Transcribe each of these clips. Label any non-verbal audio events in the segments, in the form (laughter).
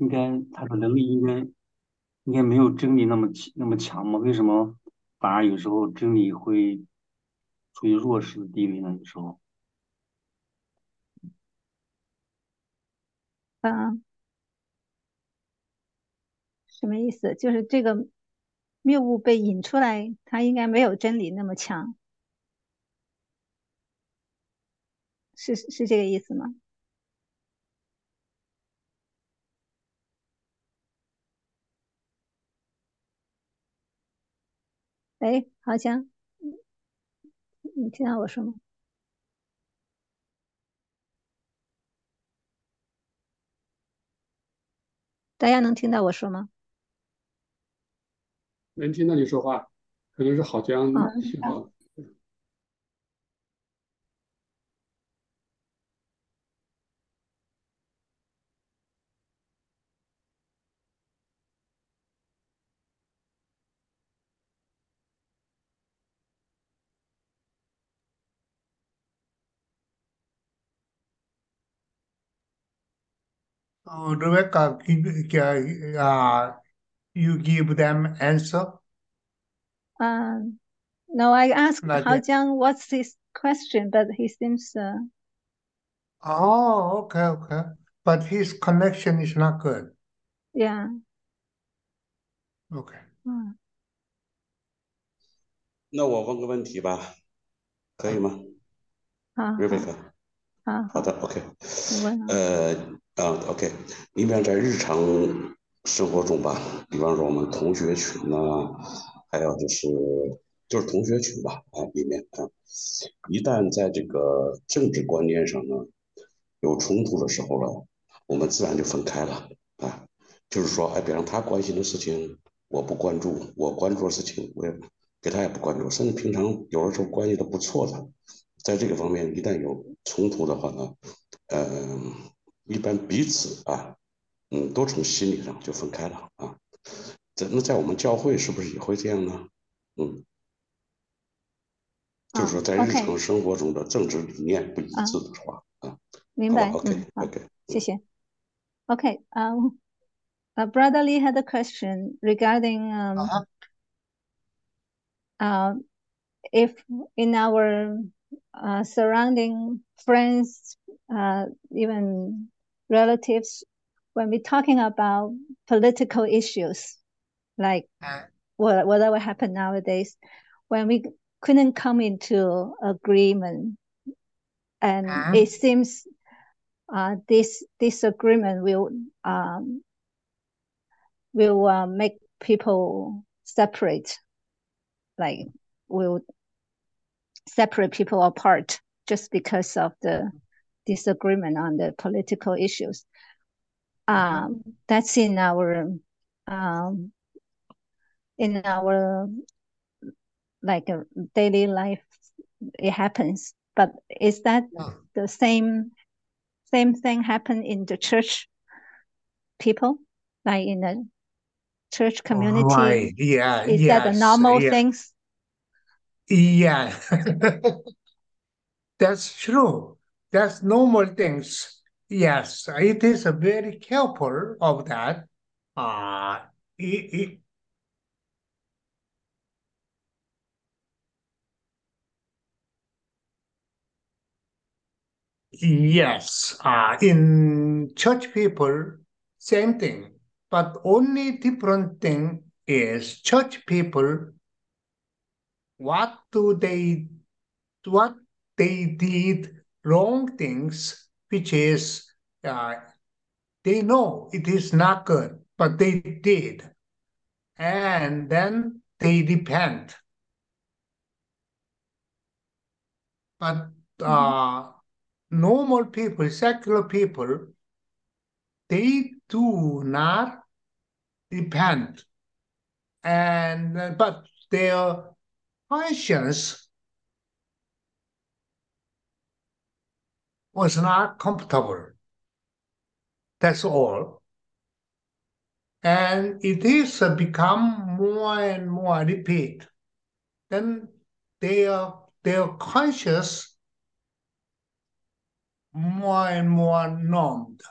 应该他的能力应该应该没有真理那么那么强吗？为什么反而有时候真理会处于弱势的地位呢？有时候，嗯，什么意思？就是这个谬误被引出来，他应该没有真理那么强，是是这个意思吗？哎，好像，你听到我说吗？大家能听到我说吗？能听到你说话，可能是好像信号。Oh, Rebecca, uh, you give them answer? Um, no, I asked like Hao Jiang what's his question, but he seems. Uh... Oh, okay, okay. But his connection is not good. Yeah. Okay. 嗯，那我问个问题吧，可以吗好， ，Rebecca？好，好的，OK。你问啊。呃， 啊，OK，比方在日常生活中吧，比方说我们同学群呐、还有就是就是同学群吧，啊，里面啊，一旦在这个政治观念上呢有冲突的时候了，我们自然就分开了啊。就是说，哎，比方他关心的事情我不关注，我关注的事情我也给他也不关注，甚至平常有的时候关系都不错的，在这个方面一旦有冲突的话呢，嗯、一般彼此啊，嗯，都从心理上就分开了啊。这那在我们教会是不是也会这样呢？嗯，就是说在日 OK 常生活中的政治理念不一致的话啊，明白，好吧，OK 嗯，好， OK，谢谢。Okay, um, uh, Brother Lee had a question regarding um, Uh-huh. uh, if in our uh, surrounding friends, uh, even relatives, when we're talking about political issues, like what whatever happened nowadays, when we couldn't come into agreement, and Uh-huh. it seems uh, this disagreement will um, will uh, make people separate, like will separate people apart just because of the disagreement on the political issues. Um, that's in our um, in our like uh, daily life. It happens, but is that Yeah. the same same thing happen in the church people, like in the church community? Right. Yeah. Is that the normal yeah. things? Yeah. (laughs) That's true. That's normal things. Yes, it is a very careful of that. Uh, it, it, yes, uh, in church people, same thing, but only different thing is church people, what do they, what they did wrong things, which is, uh, they know it is not good, but they did. And then they repent. But uh, normal people, secular people, they do not repent. And uh, but their conscience was not comfortable. That's all. And it is become more and more repeat. Then their their conscious more and more numbed.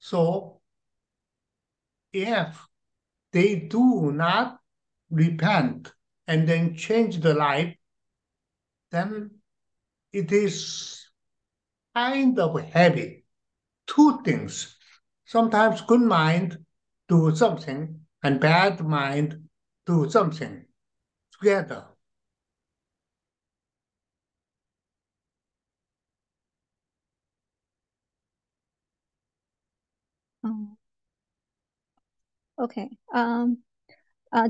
So if they do not repent and then change the life, then it is kind of heavy. Two things. Sometimes good mind do something and bad mind do something together. Oh. OK，嗯，啊，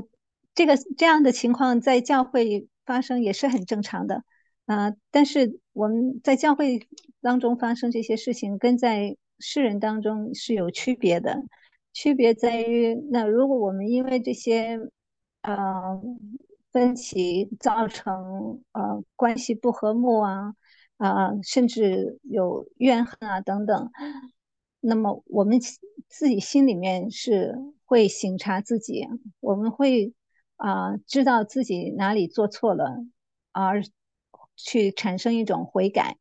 这个这样的情况在教会发生也是很正常的， 啊，但是我们在教会当中发生这些事情，跟在世人当中是有区别的。区别在于，那如果我们因为这些，呃，分歧造成呃关系不和睦啊，啊，甚至有怨恨啊等等，那么我们自己心里面是会省察自己，我们会啊知道自己哪里做错了，而去产生一种悔改，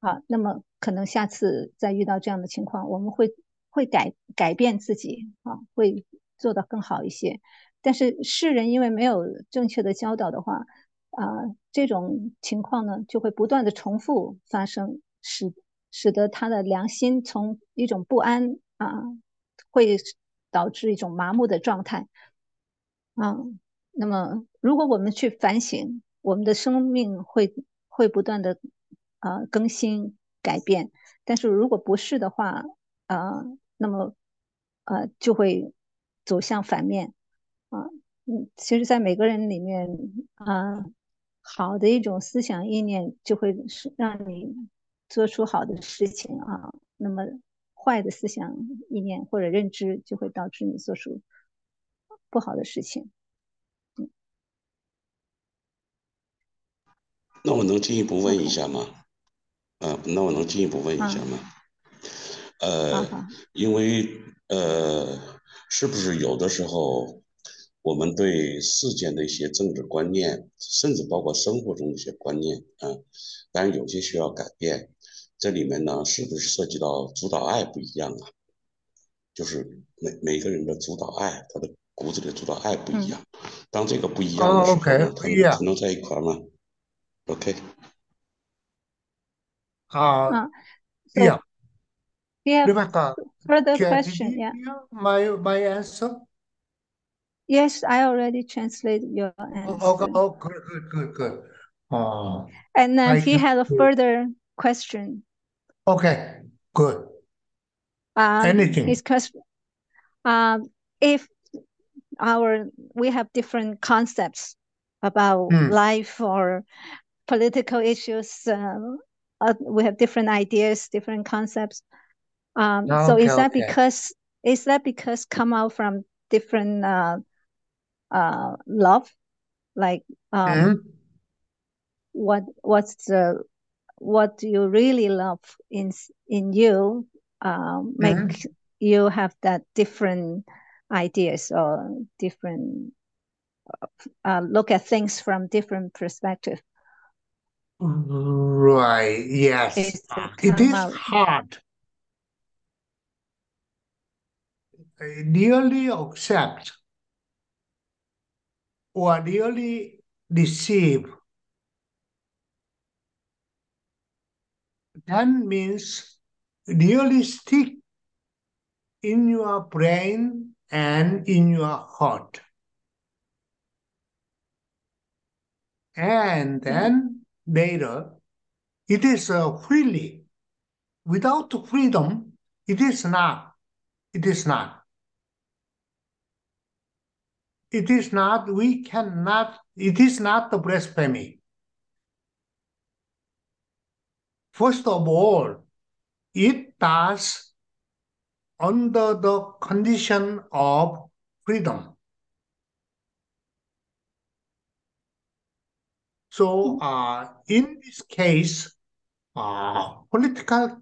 啊，那么可能下次再遇到这样的情况，我们会。会改改变自己啊，会做得更好一些。但是世人因为没有正确的教导的话，啊，这种情况呢就会不断的重复发生，使使得他的良心从一种不安啊，会导致一种麻木的状态。啊，那么如果我们去反省，我们的生命会会不断的啊更新改变。但是如果不是的话，啊。那么，呃，就会走向反面，啊，嗯，其实，在每个人里面，啊，好的一种思想意念就会是让你做出好的事情啊，那么坏的思想意念或者认知就会导致你做出不好的事情。嗯，那我能进一步问一下吗？啊，那我能进一步问一下吗？呃，因为呃，是不是有的时候我们对世间的一些政治观念，甚至包括生活中的一些观念啊，当然有些需要改变。这里面呢，是不是涉及到主导爱不一样啊？就是每每个人的主导爱，他的骨子里的主导爱不一样。当这个不一样的时候，他们才能在一块吗 Okay. Uh, uh so yeah. Yeah. Rebecca, further can, question. Yeah. My my answer. Yes, I already translated your answer. Oh, okay. oh good, good, good, good. Uh, and then he had a further question. Okay, good. Um, Anything. His question. Um, if our we have different concepts about mm. life or political issues, uh, uh, we have different ideas, different concepts. Um, so Okay, is that okay. because is that because come out from different uh, uh, love, like um, Mhm. what what's the what you really love in in you um, make Mhm. you have that different ideas or different uh, look at things from different perspective. Right, yes. Is it It come is out? hard. I Really accept or really receive. That means really stick in your brain and in your heart. And then later, it is uh, freely. Without freedom, it is not. It is not. It is not, we cannot, it is not the blasphemy. First of all, it does under the condition of freedom. So, uh, in this case, uh, political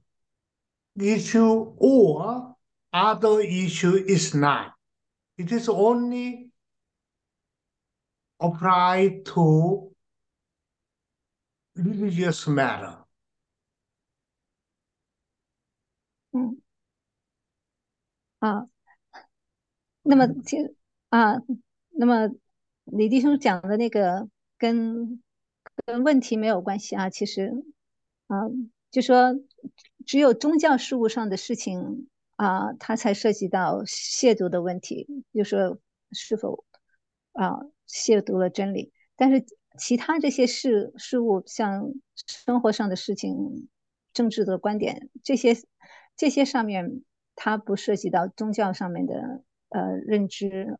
issue or other issue is not. It is only applied to religious matter. Mm. 啊，那么其啊，那么李弟兄讲的那个跟 跟问题没有关系啊，其实啊，就说只有宗教事务上的事情啊，它才涉及到亵渎的问题，就说是否啊亵渎了真理，但是其他这些事事物，像生活上的事情、政治的观点这些这些上面。它不涉及到宗教上面的呃认知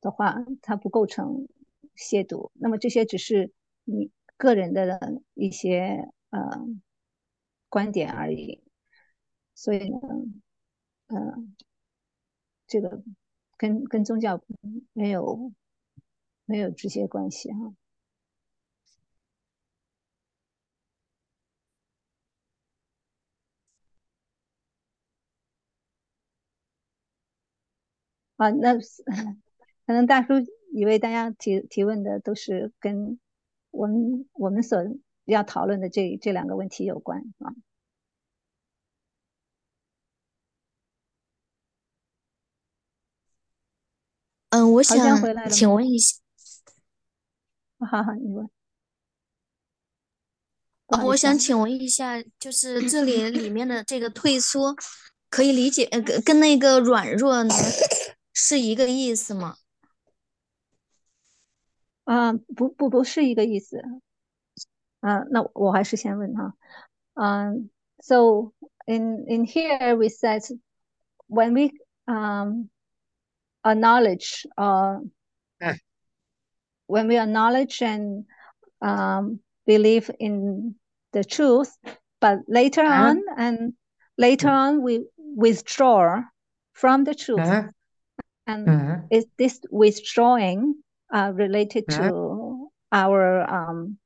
的话，它不构成亵渎。那么这些只是你个人的一些呃观点而已。所以呢，嗯，这个跟跟宗教没有没有直接关系哈。啊，那 (laughs) 可能大叔以为大家提提问的都是跟我们我们所要讨论的这这两个问题有关啊。嗯，我想请问一下，好好，你问。我想请问一下，就是 (laughs) 这里里面的这个退缩，可以理解呃跟跟那个软弱呢？是一个意思吗？啊，不不不是一个意思。啊，那我还是先问哈。嗯，so in in here we said when we um acknowledge uh when we acknowledge and um believe in the truth, but later on and later on we withdraw from the truth. And Mhm. is this withdrawing uh, related to our um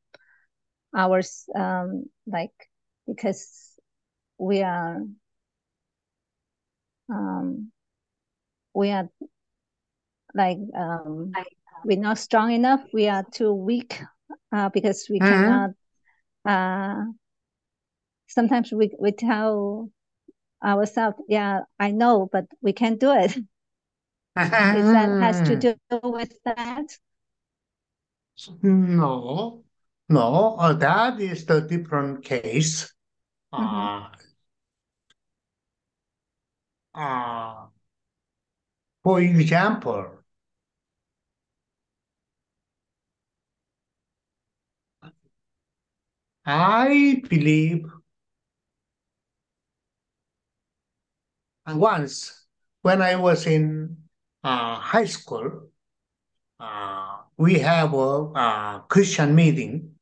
our um like because we are um we are like um we're not strong enough. We are too weak uh because we Mhm. cannot uh sometimes we we tell ourselves yeah i know but we can't do it (laughs) is that has to (laughs) do with that? No, no, uh, that is the different case. Uh, uh, for example, I believe once when I was in uh, high school, uh, we have a uh, Christian meeting,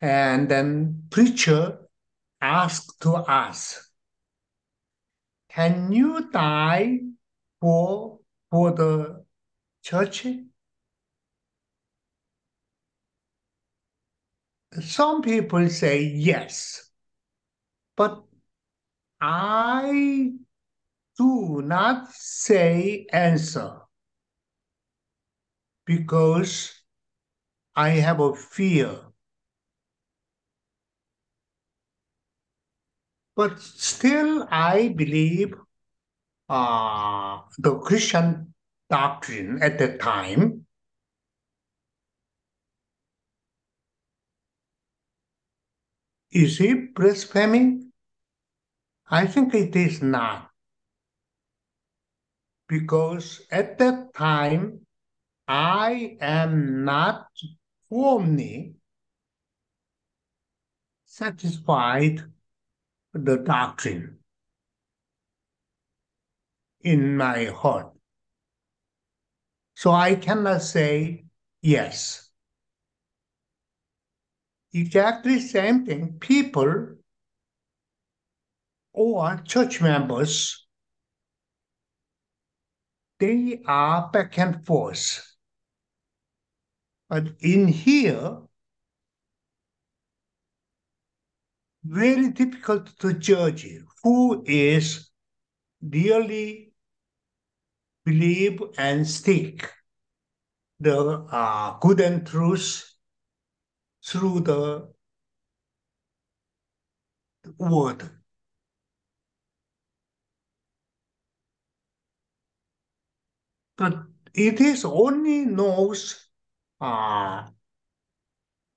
and then preacher asked to us, "Can you die for for the church?" Some people say yes, but I do not say answer because I have a fear. But still, I believe uh, the Christian doctrine at that time. Is it blaspheming? I think it is not. Because at that time, I am not firmly satisfied with the doctrine in my heart. So I cannot say yes. Exactly same thing. People or church members, they are back and forth. But in here, very difficult to judge who is really believe and stick the uh, good and truth through the word. But it is only knows, uh,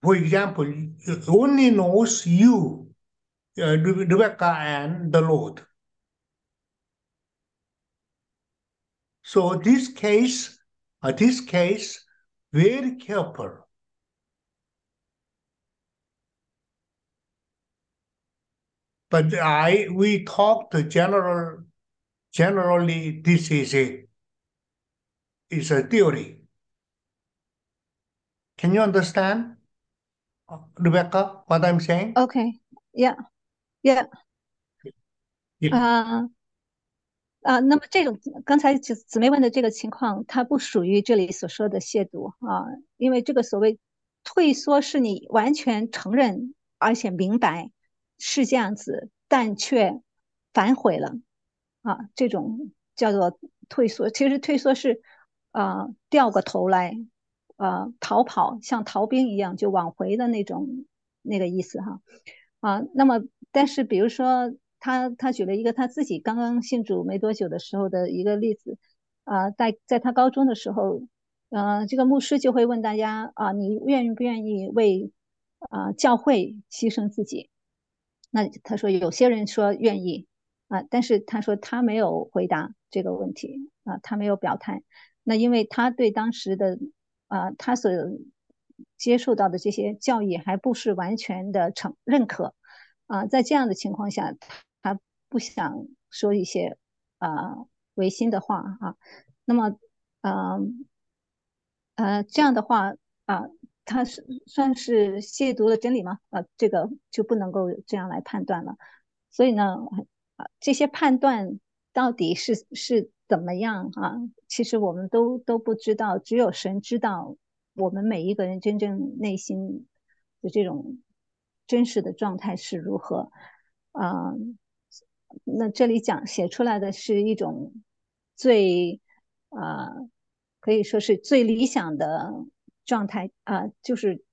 for example, it only knows you, uh, Rebecca and the Lord. So this case, uh, this case, very careful. But I we talked general generally this is a is a theory. Can you understand, uh, Rebecca, what I'm saying? Okay, yeah, yeah. 也啊啊，那么这种刚才姊姊妹问的这个情况，它不属于这里所说的亵渎啊，因为这个所谓退缩是你完全承认而且明白是这样子，但却反悔了啊，这种叫做退缩。其实退缩是啊掉过头来啊逃跑，像逃兵一样就往回的那种那个意思哈啊。那么但是比如说。他他举了一个他自己刚刚信主没多久的时候的一个例子，啊，在在他高中的时候，呃，这个牧师就会问大家啊，你愿不愿意为啊教会牺牲自己？那他说有些人说愿意啊，但是他说他没有回答这个问题啊，他没有表态。那因为他对当时的啊他所接受到的这些教育还不是完全的承认可啊，在这样的情况下。他不想说一些啊违心的话啊，那么呃呃这样的话啊，他是算是亵渎了真理吗？啊，这个就不能够这样来判断了。所以呢，啊这些判断到底是是怎么样啊？其实我们都都不知道，只有神知道我们每一个人真正内心的这种真实的状态是如何啊。那这里讲写出来的是一种最啊，可以说是最理想的状态啊，就是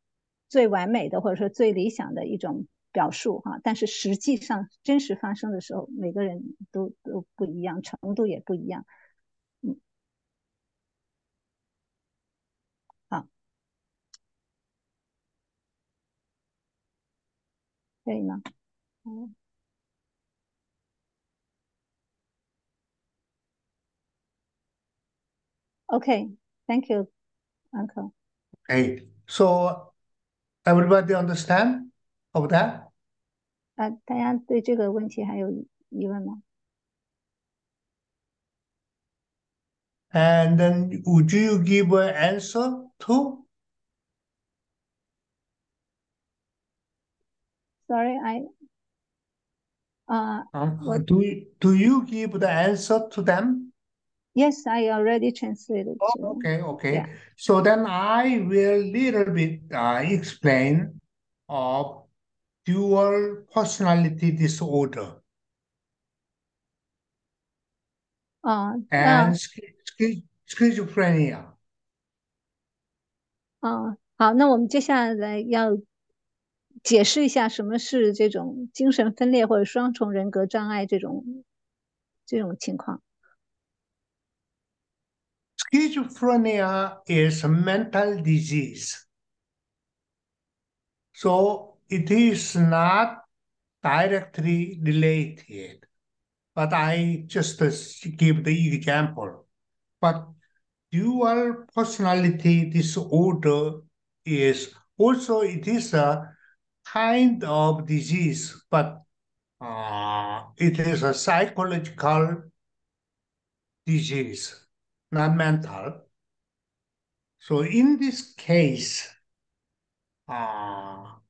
最完美的或者说最理想的一种表述哈。但是实际上真实发生的时候，每个人都都不一样，程度也不一样。嗯，好，可以吗？嗯。，OK，Thank you, Uncle. Okay, so everybody understand of that? 啊，大家对这个问题还有疑问吗？ And then would you give an answer to? Sorry, I. Uh, Um, what? do you, do you give the answer to them? Yes, I already translated. Oh, to- okay, okay. yeah. So then I will little bit uh, explain of dual personality disorder 啊，那 and schi- schi- schizophrenia. 啊，好，那我们接下来要解释一下什么是这种精神分裂或者双重人格障碍这种这种情况。 Schizophrenia is a mental disease. So it is not directly related, but I just uh, give the example. But dual personality disorder is also it is a kind of disease, but uh, it is a psychological disease, not mental. So in this case, uh,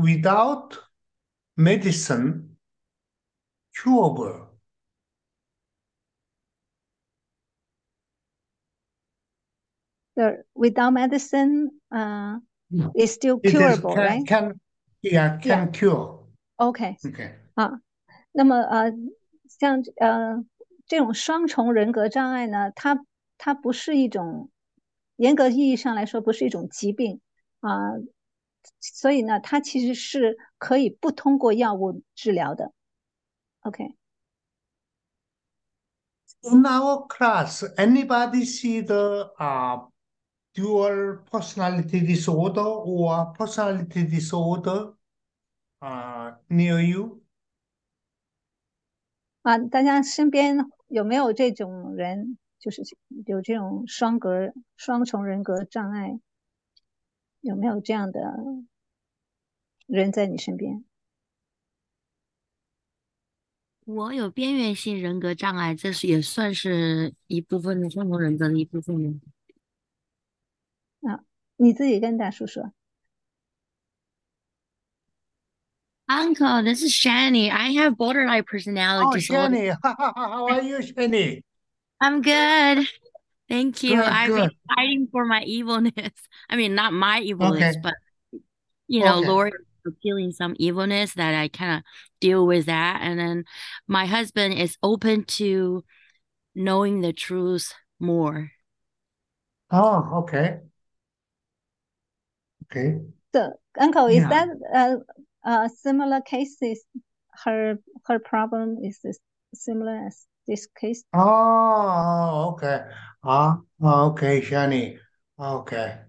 without medicine, curable. The without medicine, uh, is still It is curable, can, right? can yeah can cure. OK， Okay. 那么呃，像呃这种双重人格障碍呢，它它不是一种严格意义上来说不是一种疾病啊， 所以呢，它其实是可以不通过药物治疗的。OK，In our class, anybody see the uh, dual personality disorder or personality disorder uh, near you? 啊，大家身边有没有这种人，就是有这种双格、双重人格障碍？有没有这样的人在你身边？我有边缘性人格障碍，这是也算是一部分的双重人格的一部分吗？啊，你自己跟大叔说。Uncle, this is Shani. I have borderline personality Oh, disorder. Shani, how are you, Shani? I'm good. Thank you. Good, I've been fighting for my evilness. (laughs) I mean, not my evilness, Okay. but you know, Okay. Lord for feeling some evilness that I kind of deal with that. And then my husband is open to knowing the truth more. Oh, okay. Okay. So, uncle, is Yeah. that a, uh similar cases? Her her problem is this similar as this case? Oh, okay. Ah, okay, Shani. Okay.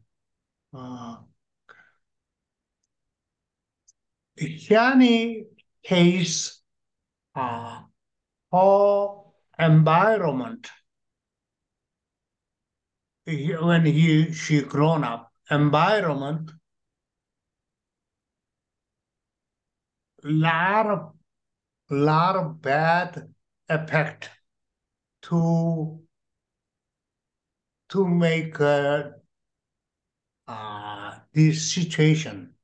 Uh, Shani case, uh, her environment when he she grown up, environment, lot of lot of bad effect to to make uh, uh, this situation.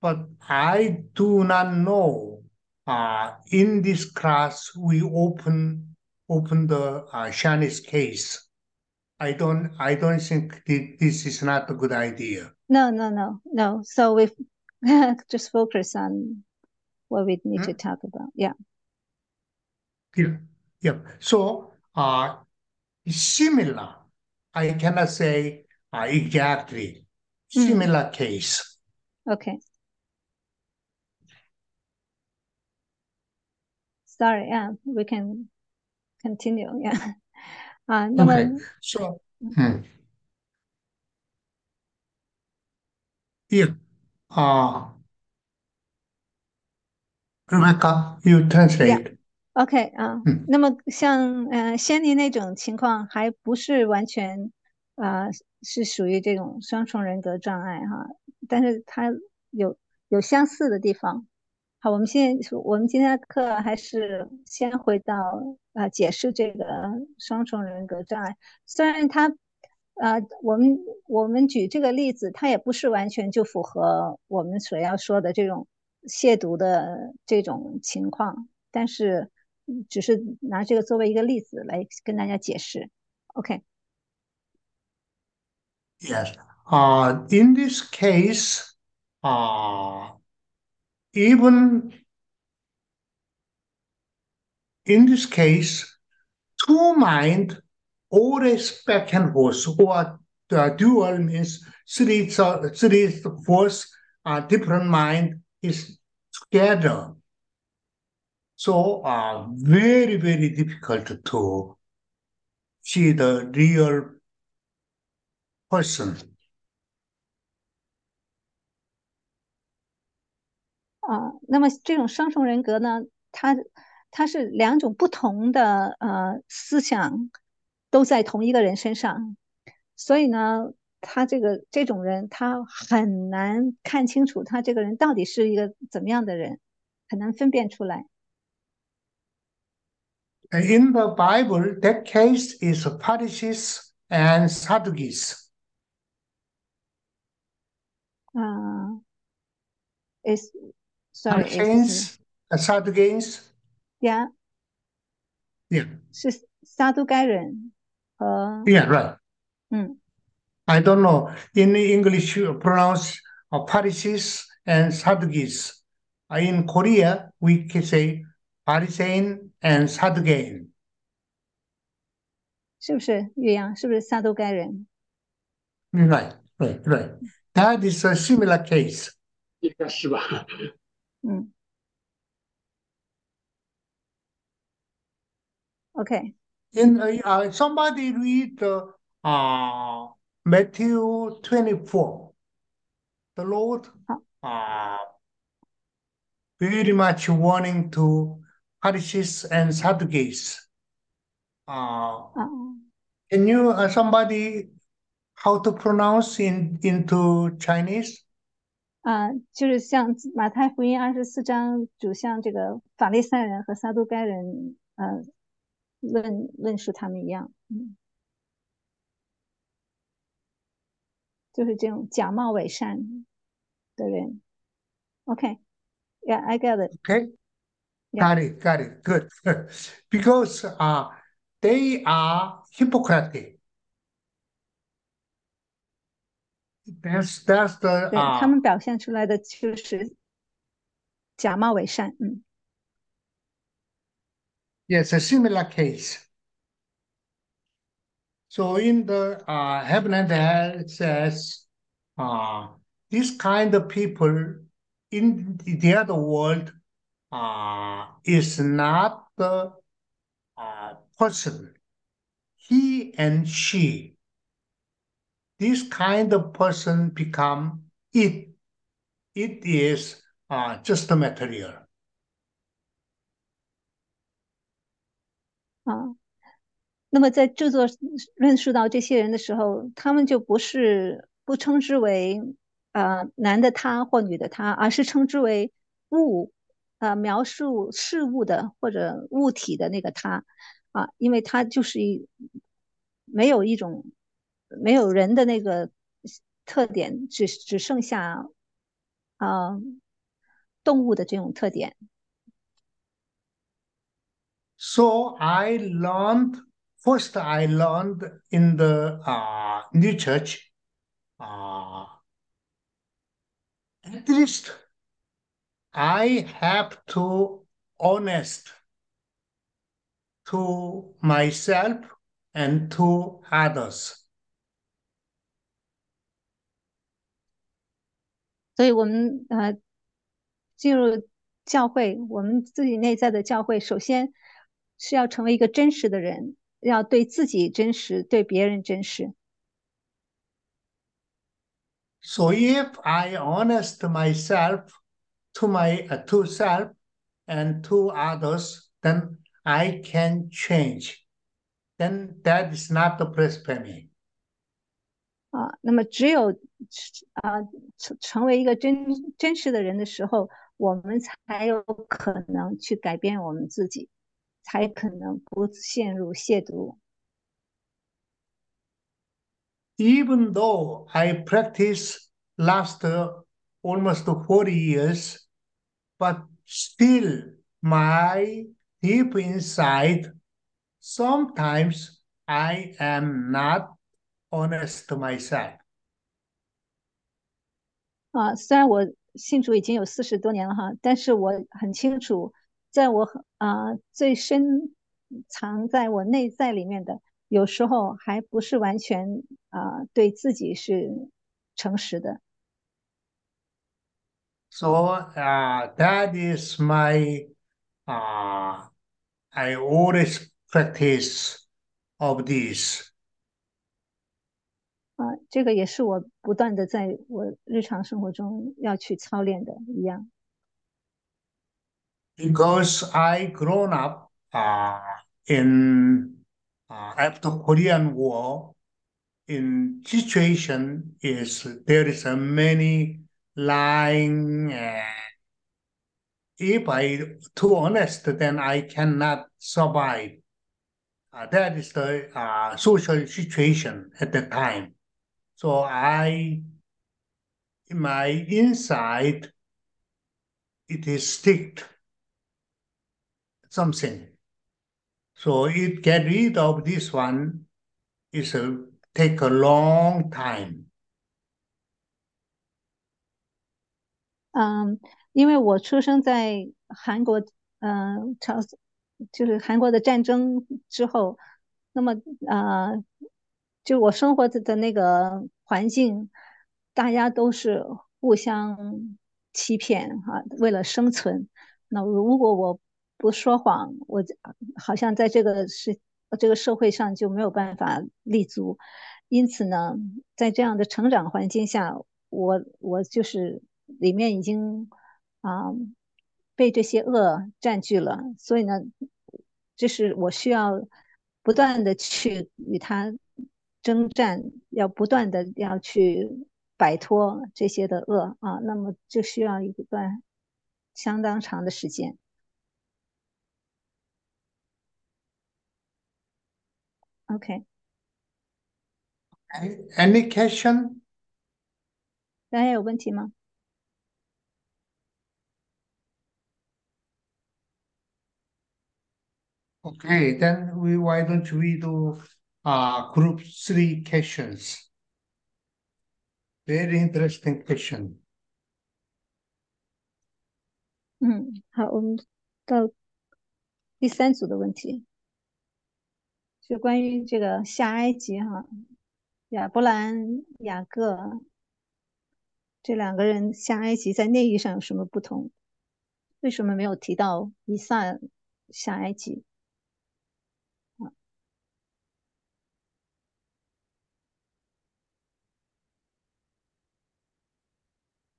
But I do not know. Uh, in this class, we open open the uh, Shani's case. I don't I don't think thi- this is not a good idea. No, no, no, no. So we (laughs) just focus on what we need to talk about. Yeah. Yeah, yeah. So, uh, similar. I cannot say uh, exactly mm. similar case. Okay. Sorry, yeah, we can continue. Yeah. (laughs) Uh, no okay. One... So, mm-hmm. hmm. uh, Rebecca, you translate. Yeah. OK 啊，嗯那么像呃仙妮那种情况，还不是完全啊、是属于这种双重人格障碍哈，但是它有有相似的地方。好，我们现在我们今天的课还是先回到呃解释这个双重人格障碍，虽然它呃我们我们举这个例子，它也不是完全就符合我们所要说的这种亵渎的这种情况，但是嗯只是拿这个作为一个例子来跟大家解释。OK， Yes. Uh, in this case, uh, even in this case, two mind always back and forth, or the dual means three, so- three force, uh, different mind is together. So, uh, very, very difficult to see the real person. 啊，那么这种双重人格呢，它它是两种不同的呃思想都在同一个人身上，所以呢，他这个这种人他很难看清楚他这个人到底是一个怎么样的人，很难分辨出来。In the Bible, that case is Pharisees and Sadducees. 啊，is sorry is 什么 Pharisees, uh, Sadducees, yeah yeah, 是撒都该人和 yeah, right. 嗯 I don't know. In English, you pronounce uh, Pharisees and Sadducees. Uh, in Korea, we can say Pharisee and Sadducean. 是不是岳阳？是不是撒都该人？ Right, right, right. That is a similar case. 应该是吧？嗯 OK， In uh, uh, somebody read uh, uh, Matthew 24. The Lord uh, very much warning to Pharisees and Sadducees. Uh, 啊、 can you uh, somebody how to pronounce in into Chinese? 啊、就是像马太福音二十四章主向这个法利赛人和撒都该人呃论论述他们一样，嗯，就是这种假冒伪善的人。OK，Yeah，I、get it。 Okay, Yeah. got it, got it, good. (laughs) Because uh, they are hypocrite. That's that's the 对、 uh, 他们表现出来的就是假冒伪善，嗯 yes, a similar case. So in the uh, heaven and hell it says uh, this kind of people in the other world uh, is not the uh, person, he and she. This kind of person become it. It is uh, just a material. 啊。那么在着作论述到这些人的时候，他们就不是不称之为呃男的他或女的他，而是称之为物， 呃描述事物的或者物体的那个他啊，因为他就是一没有一种没有人的那个特点，只只剩下啊、动物的这种特点。So I learned first. I learned in the uh, new church. Uh, at least I have to honest to myself and to others. 所以我们呃进入教会，我们自己内在的教会，首先是要成为一个真实的人，要对自己真实，对别人真实。 So if I honest myself to my uh, to self and to others, then I can change. Then that is not the blasphemy. 啊，那么只有啊成成为一个真真实的人的时候，我们才有可能去改变我们自己，才可能不陷入亵渎。 Even though I practice last uh, almost 40 years, but still my deep inside, sometimes I am not honest to myself. 啊，虽然我信主已经有四十多年了哈，但是我很清楚，在我很啊最深藏在我内在里面的，有时候还不是完全啊对自己是诚实的。 So uh, that is my, uh, I always practice of this. 啊，这个也是我不断的在我日常生活中要去操练的一样。 because I grown up uh, in uh, after Korean War. In situation is there is a many lying. And if I too honest, then I cannot survive. Uh, that is the uh, social situation at the time. So I, in my inside, it is sticked something. So it get rid of this one is a take a long time. 嗯，因为我出生在韩国，嗯、朝就是韩国的战争之后，那么呃，就我生活的的那个环境，大家都是互相欺骗哈、为了生存。那如果我不说谎，我好像在这个是这个社会上就没有办法立足。因此呢，在这样的成长环境下，我我就是里面已经啊被这些恶占据了，所以呢，这是我需要不断的去与他征战，要不断的要去摆脱这些的恶啊，那么就需要一段相当长的时间。OK。Any question？大家有问题吗？Okay, then we why don't we do uh group three questions? Very interesting question. 嗯，好，我们到第三组的问题，就关于这个下埃及哈。亚伯兰、雅各这两个人下埃及，在内意上有什么不同？为什么没有提到以撒下埃及？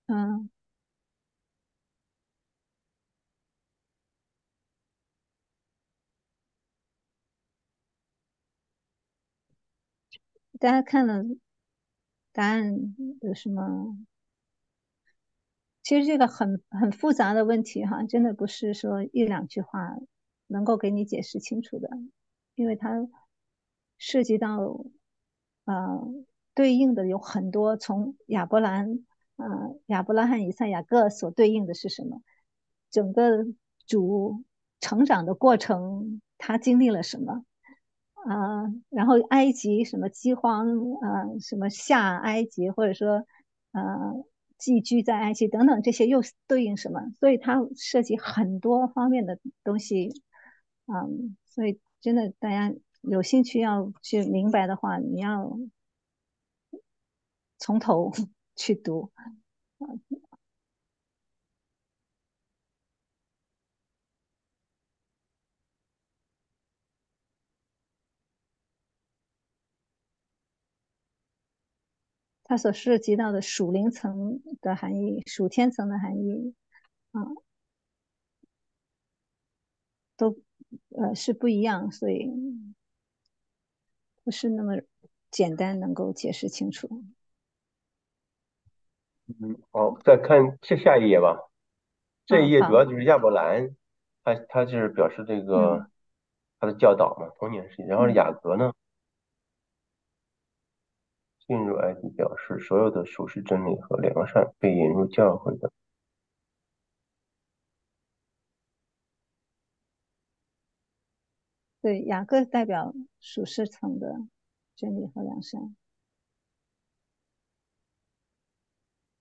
嗯，大家看了答案有什么？其实这个很很复杂的问题哈，真的不是说一两句话能够给你解释清楚的，因为它涉及到呃对应的有很多，从亚伯兰呃亚伯拉罕、以赛、雅各所对应的是什么？整个主成长的过程，他经历了什么？啊，然后埃及什么饥荒啊，什么下埃及，或者说呃寄居在埃及等等，这些又对应什么？所以它涉及很多方面的东西，嗯，所以真的大家有兴趣要去明白的话，你要从头去读。它所涉及到的属灵层的含义、属天层的含义，啊，都呃是不一样，所以不是那么简单能够解释清楚。嗯，好，再看这下一页吧。这一页主要就是亚伯兰，他他就是表示这个他的教导嘛，童年时期。然后雅各呢？进入埃及表示所有的属实真理和良善被引入教会的。对，雅各代表属世层的真理和良善。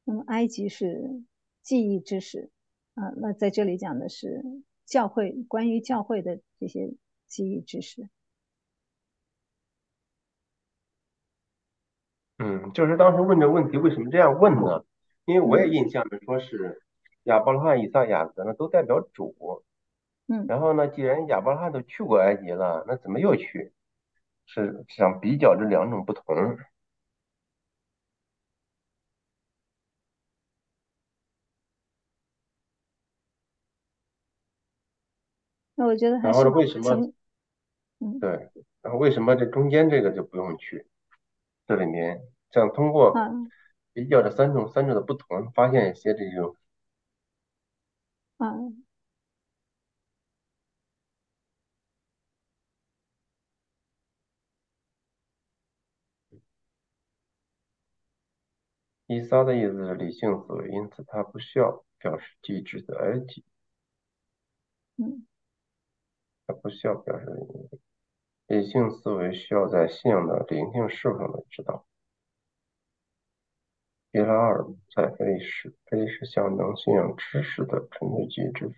那么埃及是记忆知识啊，那在这里讲的是教会关于教会的这些记忆知识。嗯，就是当时问这问题，为什么这样问呢？因为我也印象着说是亚伯拉罕、以撒、雅各呢都代表主，嗯，然后呢，既然亚伯拉罕都去过埃及了，那怎么又去？是想比较这两种不同。那我觉得然后为什么？嗯，对，然后为什么这中间这个就不用去？这里面，这样通过比较这三种三者的不同，发现一些这种，嗯，伊撒的意思是理性思维，因此他不需要表示机制的埃及，嗯，他不需要表示。理性思维需要在信仰的灵性释放的知道。伊拉尔在菲利士，菲利士象征信仰知识的纯粹机制。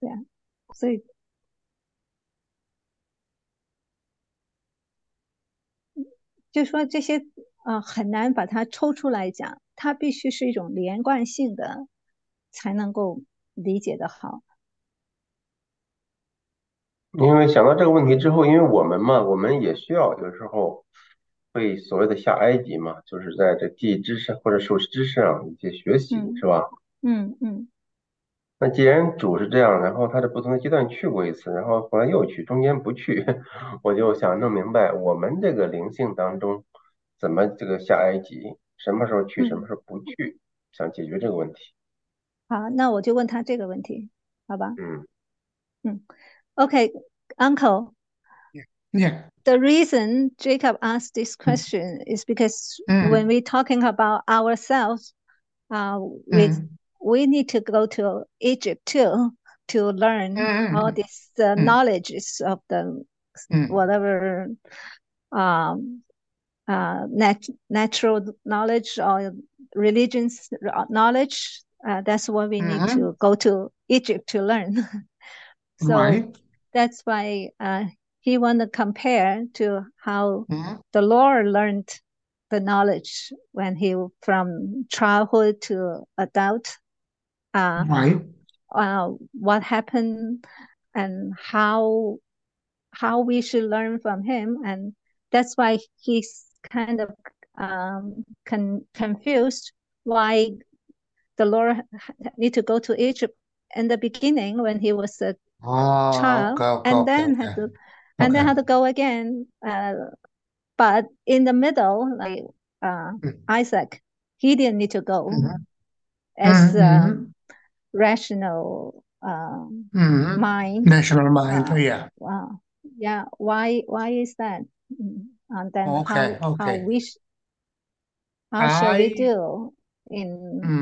对啊，所以，就说这些啊，很难把它抽出来讲。它必须是一种连贯性的，才能够理解的好。因为想到这个问题之后，因为我们嘛，我们也需要有时候会所谓的下埃及嘛，就是在这地知识或者受知识上一些学习，是吧？嗯嗯。那既然主是这样，然后他在不同的阶段去过一次，然后后来又去，中间不去，(laughs) 我就想弄明白我们这个灵性当中怎么这个下埃及，什么时候去，什么时候不去，想解决这个问题。好，那我就问他这个问题，好吧？嗯嗯，OK, Uncle. Yeah. The reason Jacob asked this question is because when we're talking about ourselves, uh, with we need to go to Egypt too to learn Mm. all this uh, Mm. knowledge of the Mm. whatever um, uh, nat- natural knowledge or religions knowledge. Uh, that's what we need Mhm. to go to Egypt to learn. (laughs) so Right. that's why uh, he want to compare to how Mhm. the Lord learned the knowledge when he from childhood to adult uh, Right. uh, what happened and how how we should learn from him and that's why he's kind of um, con- confused why the lord need to go to egypt in the beginning when he was a Oh, child okay, okay, and then okay. had to and then had to go again uh, but in the middle like uh, Mm. isaac he didn't need to go Mhm. as Mhm, um, mhm. rational um, Mhm. mind. National mind, Uh, yeah. uh, yeah. Why? Why is that? Mm, And then Okay, how how we how shall we do in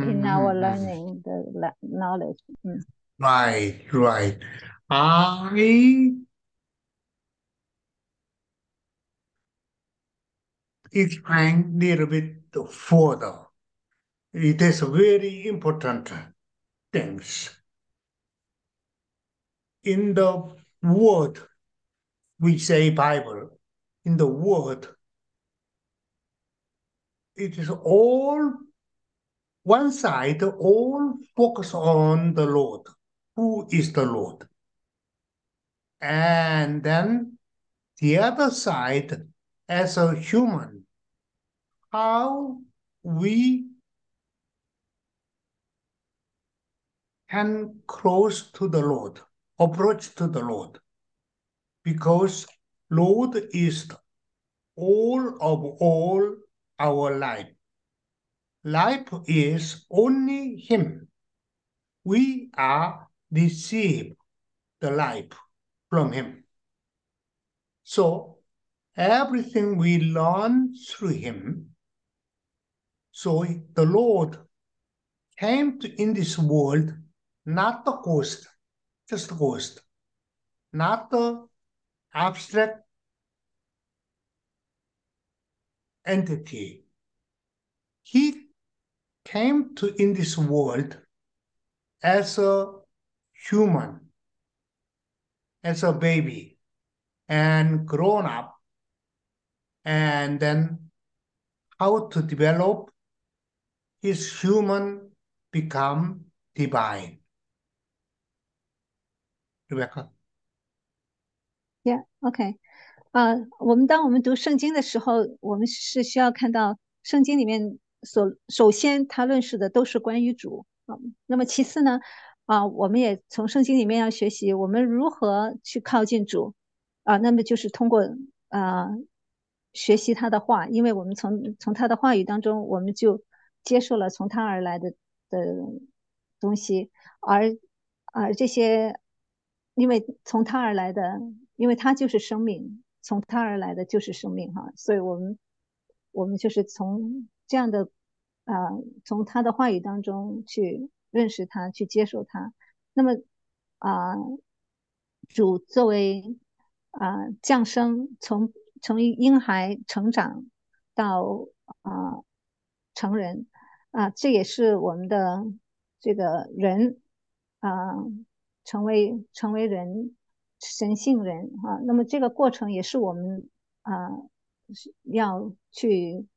in our Mhm, mhm. learning the knowledge? Mm. Right, right. I explain a little bit further. It is very important things. In the word, we say Bible. In the world. it is all one side, all focus on the Lord. Who is the Lord? And then the other side, as a human, how we can close to the Lord, approach to the Lord, because Lord is all of all our life. Life is only Him. We are receive the life from Him. So everything we learn through Him. So the Lord came to, in this world not the ghost, just the ghost, not the abstract entity. He came to in this world as a human, as a baby, and grown up, and then how to develop his human become divine. Rebecca. Yeah, OK，啊、我们当我们读圣经的时候，我们是需要看到圣经里面所首先它论述的都是关于主。啊、那么其次呢，啊、我们也从圣经里面要学习我们如何去靠近主。啊、那么就是通过啊、学习他的话，因为我们从从他的话语当中，我们就接受了从他而来的的东西，而而这些因为从他而来的，因为他就是生命，从他而来的就是生命哈，所以我们我们就是从这样的啊、从他的话语当中去认识他，去接受他。那么啊、主作为啊、降生，从从婴孩成长到啊、成人啊、这也是我们的这个人啊、成为成为人神性人啊。那么这个过程也是我们啊、是要去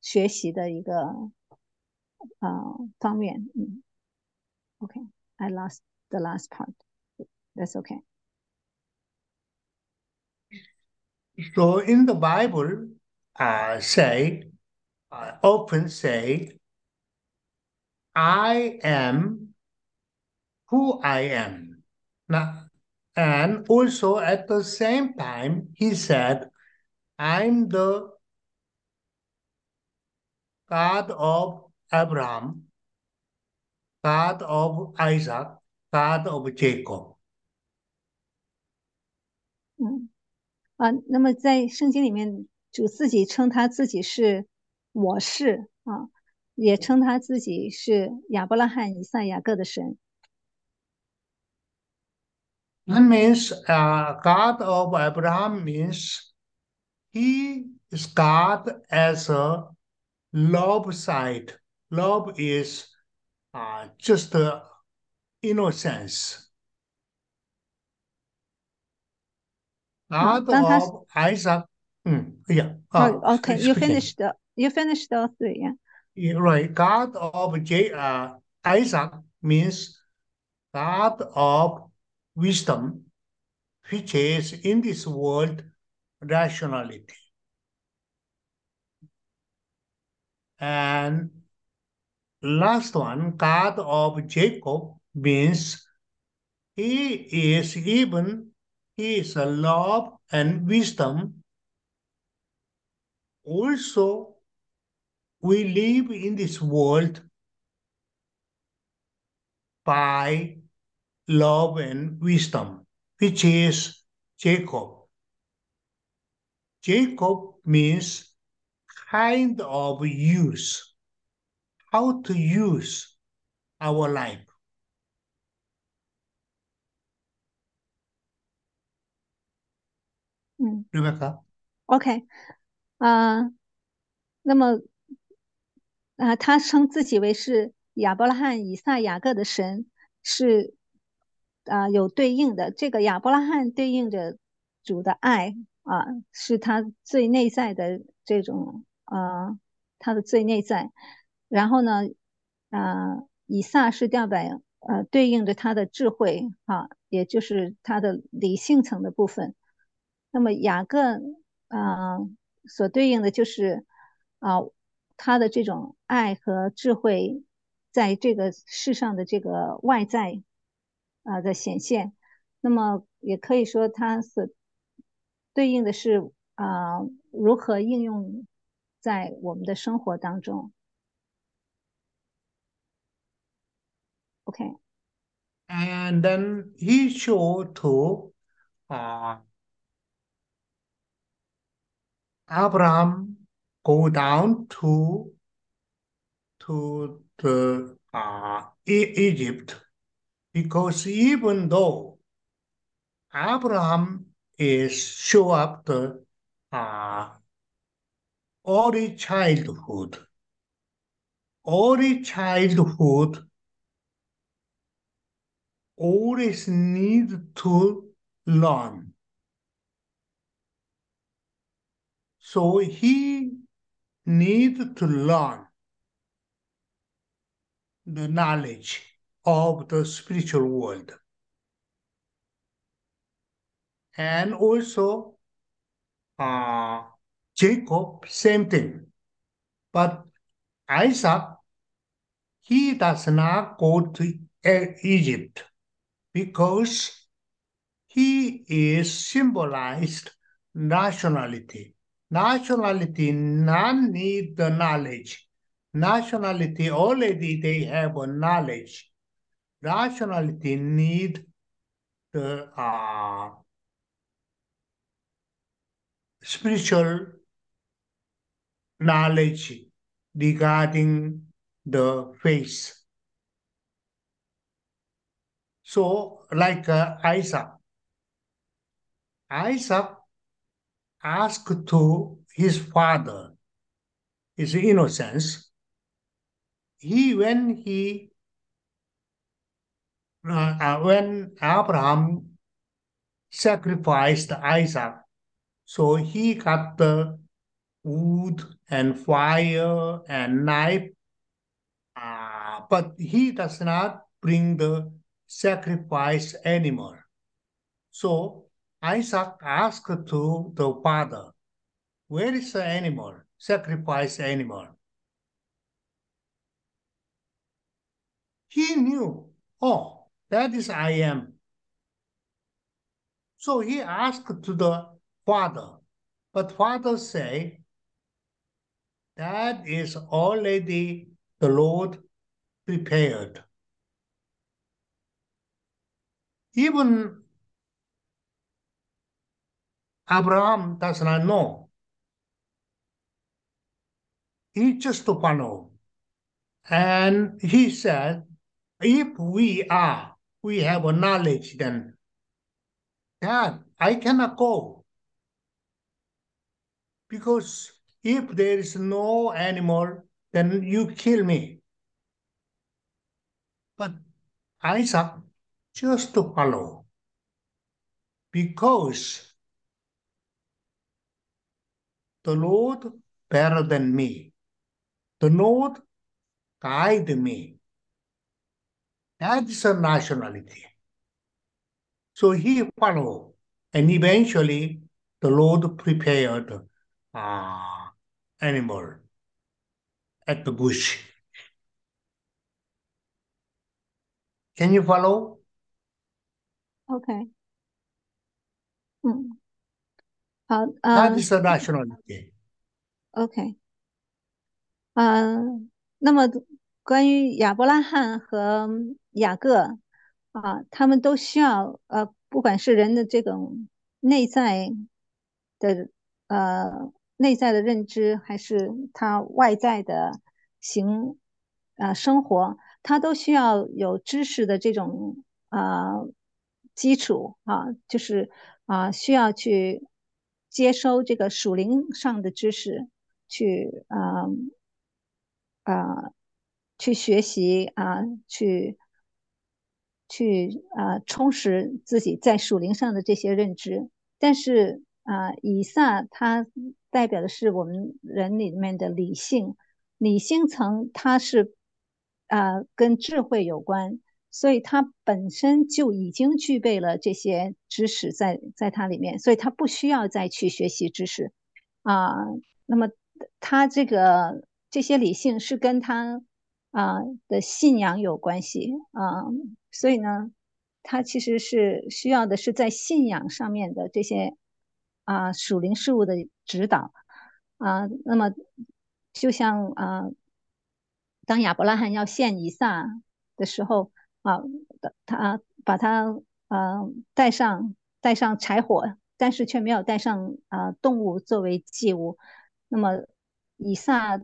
学习的一个呃方面。嗯，OK，I lost the last part. That's okay. So in the Bible, uh, say, uh, often say, I am who I am. Now, and also at the same time, he said, I'm the God of Abraham, God of Isaac, God of Jacob. 嗯啊，那么在圣经里面，主自己称他自己是我是啊，也称他自己是亚伯拉罕、以撒、雅各的神。That means uh, God of Abraham means he is God as a love side. Love is uh, just uh, innocence. God 当他 of Isaac. Mm, yeah. Oh, uh, okay, you finished the you finished all three, yeah. Yeah, Right. God of J, uh, Isaac means God of wisdom, which is in this world rationality. And last one, God of Jacob means he is even, he is a love and wisdom. Also, we live in this world by love and wisdom, which is Jacob. Jacob means kind of use, how to use our life. 嗯 Rebecca?，OK，啊、那么啊、他称自己为是亚伯拉罕、以撒、雅各的神，是啊、有对应的。这个亚伯拉罕对应着主的爱啊、是他最内在的这种啊、他的最内在。然后呢，啊、以撒是代表呃对应着他的智慧啊，也就是他的理性层的部分。那么雅各啊、所对应的就是啊、他的这种爱和智慧，在这个世上的这个外在啊、的显现。那么也可以说，它所对应的是啊、如何应用在我们的生活当中。OK， And then he showed to uh, Abraham go down to to the uh, E- Egypt because even though Abraham is show up the uh, early childhood, early childhood always need to learn. So he need to learn the knowledge of the spiritual world. And also, uh, Jacob, same thing. But Isaac, he does not go to Egypt because he is symbolized nationality. Nationality none need the knowledge. Nationality already they have a knowledge. Nationality need the uh, spiritual knowledge regarding the faith. So, like uh, Isaac, Isaac asked to his father, his innocence. He when he uh, when Abraham sacrificed Isaac, so he got the wood and fire and knife, uh, but he does not bring the sacrifice animal. So Isaac asked to the father, Where is the animal, sacrifice animal? He knew, oh, that is I am. So he asked to the father, but father say, that is already the Lord prepared. Even Abraham does not know. He just follow. And he said, if we are, we have a knowledge, then Dad, I cannot go. Because if there is no animal, then you kill me. But Isaac just to follow. Because the Lord better than me. The Lord guide me. That is a nationality. So he followed, and eventually the Lord prepared uh, animal at the bush. Can you follow? OK，嗯，好， That 呃 is a nationality. ，OK，嗯，那么关于亚伯拉罕和 雅各啊，他们都需要呃，不管是人的这种内在的呃内在的认知，还是他外在的行呃生活，他都需要有知识的这种啊、基础啊，就是啊、需要去接收这个属灵上的知识，去啊啊、去学习啊、去去啊、充实自己在属灵上的这些认知。但是啊、以撒它代表的是我们人里面的理性，理性层它是啊、跟智慧有关，所以它本身就已经具备了这些知识在在它里面，所以它不需要再去学习知识啊、那么它这个这些理性是跟它啊、的信仰有关系啊、所以呢，它其实是需要的是在信仰上面的这些啊、属灵事物的指导啊、那么就像啊、当亚伯拉罕要献以撒的时候啊，他把他呃带上带上柴火，但是却没有带上啊、动物作为祭物。那么以撒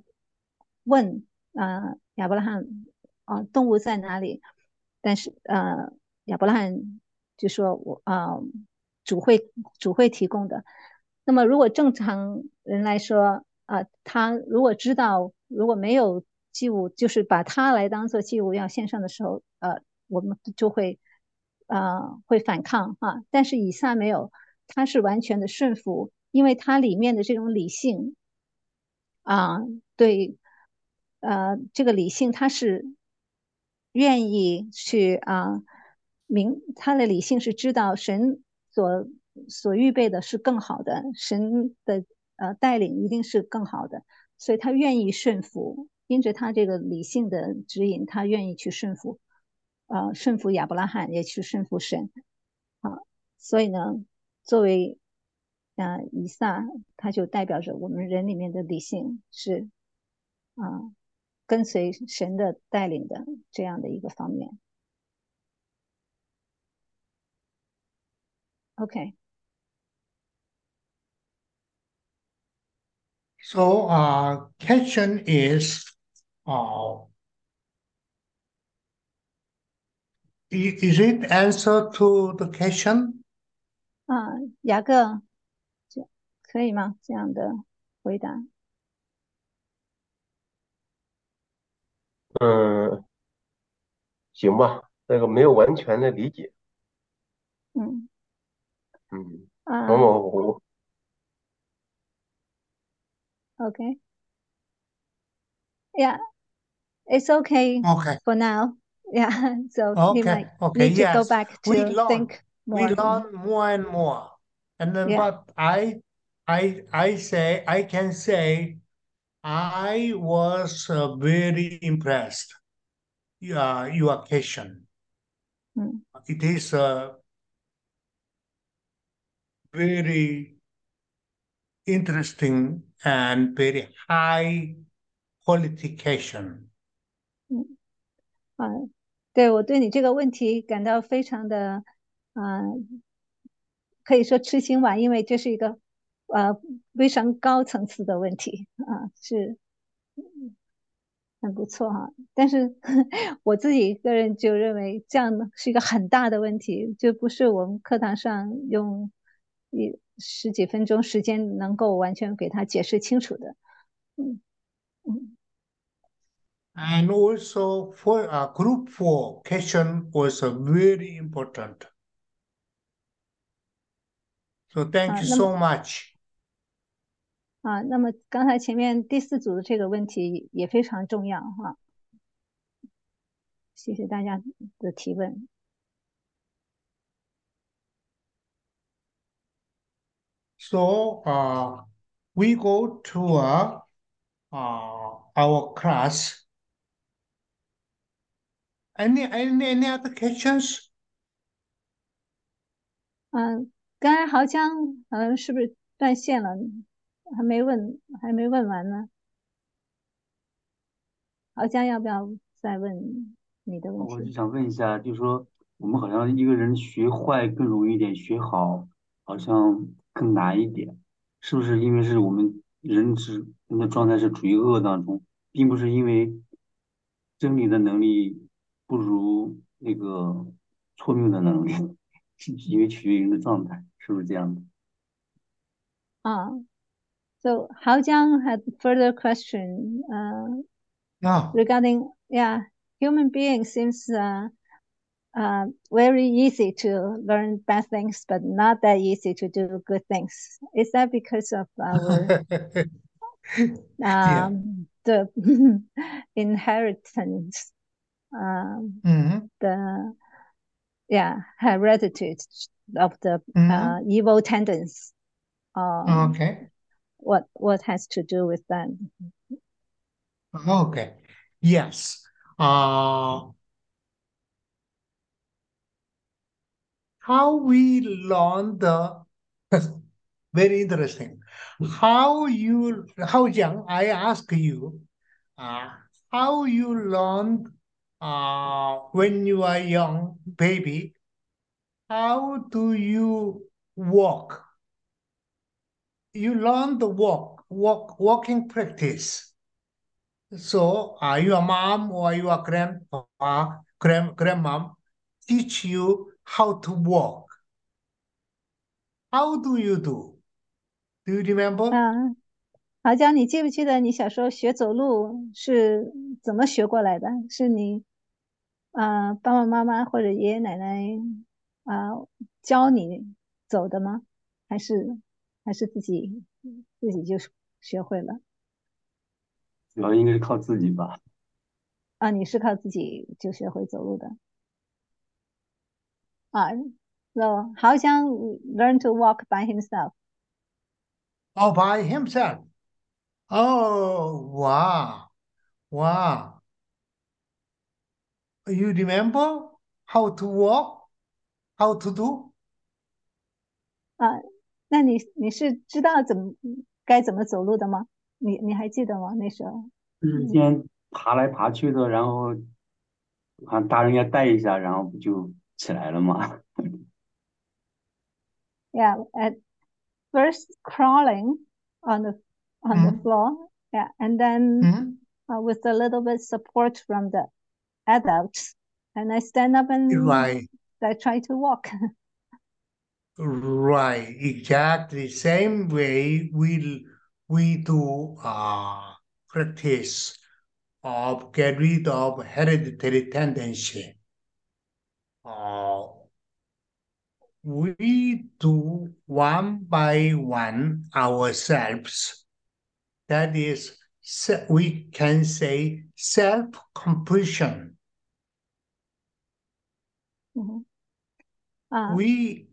问啊、亚伯拉罕啊、动物在哪里？但是呃亚伯拉罕就说我啊、主会主会提供的。那么如果正常人来说啊、他如果知道如果没有祭物，就是把它来当做祭物要献上的时候，呃，我们就会呃会反抗哈。但是以撒没有，他是完全的顺服，因为他里面的这种理性啊、对，呃，这个理性他是愿意去啊、明，他的理性是知道神所所预备的是更好的，神的呃带领一定是更好的，所以他愿意顺服，因着他这个理性的指引，他愿意去顺服，呃，顺服亚伯拉罕，也去顺服神，啊，所以呢，作为呃以撒，他就代表着我们人里面的理性是啊、跟随神的带领的这样的一个方面。OK，So uh, question is, uh, is it answer to the question? 啊，雅各，这可以吗？这样的回答。嗯，行吧，那个没有完全的理解，嗯嗯，啊模模糊糊。Okay. Yeah, it's okay Okay. for now. Yeah, so he Okay. might Okay. need to go Yes. back We to learn. think We more. learn more and more. And then, Yeah. but I, I, I say, I can say, I was uh, very impressed. Uh, your question. Mm. It is a very interesting and very high qualification. 啊，对，我对你这个问题感到非常的，啊、可以说痴心吧，因为这是一个 呃非常高层次的问题啊，是嗯很不错哈。但是 (laughs) 我自己个人就认为这样的是一个很大的问题，就不是我们课堂上用一十几分钟时间能够完全给他解释清楚的。嗯嗯。And also for uh, group four question was uh, very important. So thank 啊 you so much. 啊，那么刚才前面第四组的这个问题也非常重要哈，谢谢大家的提问。So uh, we go to uh, uh, our class. Any any any other questions? 嗯，刚才豪江嗯是不是断线了？还没问，还没问完呢。好像要不要再问你的问题？我就想问一下，就是说我们好像一个人学坏更容易一点，学好好像更难一点，是不是因为是我们人之人的状态是处于恶当中，并不是因为真理的能力不如那个错谬的能力，(laughs) 是因为取决于人的状态，是不是这样的？啊，So Hao Jiang had further question uh, No. regarding yeah, human being seems uh, uh, very easy to learn bad things, but not that easy to do good things. Is that because of our (laughs) Yeah. um, the (laughs) inheritance, um, Mhm. the yeah heredity of the Mhm. uh, evil tendencies? Um, Okay. What what has to do with that? Okay. Yes. Uh, how we learn the (laughs) very interesting. How you how young I ask you, uh, how you learned uh, when you are young baby, how do you walk? You learn the walk, walk, walking practice. So, uh, your mom or your grandpa, grand, grandmom teach you how to walk. How do you do? Do you remember? 啊，好江，你记不记得你小时候学走路是怎么学过来的？是你啊、爸爸妈妈或者爷爷奶奶啊、教你走的吗？还是还是自己自己就学会了？主要应该是靠自己吧。啊，你是靠自己就学会走路的。啊，so 好江 learn to walk by himself。All by himself. Oh, wow. Wow. You remember how to walk? How to do? 啊，那你你是知道怎么该怎么走路的吗？你你还记得吗？那时候？就是先爬来爬去的，然后好像大人要带一下，然后不就起来了吗？ Yeah, (laughs) at first crawling on the on the Mhm. floor. Yeah, and then Mhm. uh, with a little bit support from the adults, and I stand up and Right. I try to walk. (laughs) Right, exactly. Same way we we do uh, practice of get rid of hereditary tendency. Uh, we do one by one ourselves. That is, we can say self completion. Mm -hmm. uh -huh. we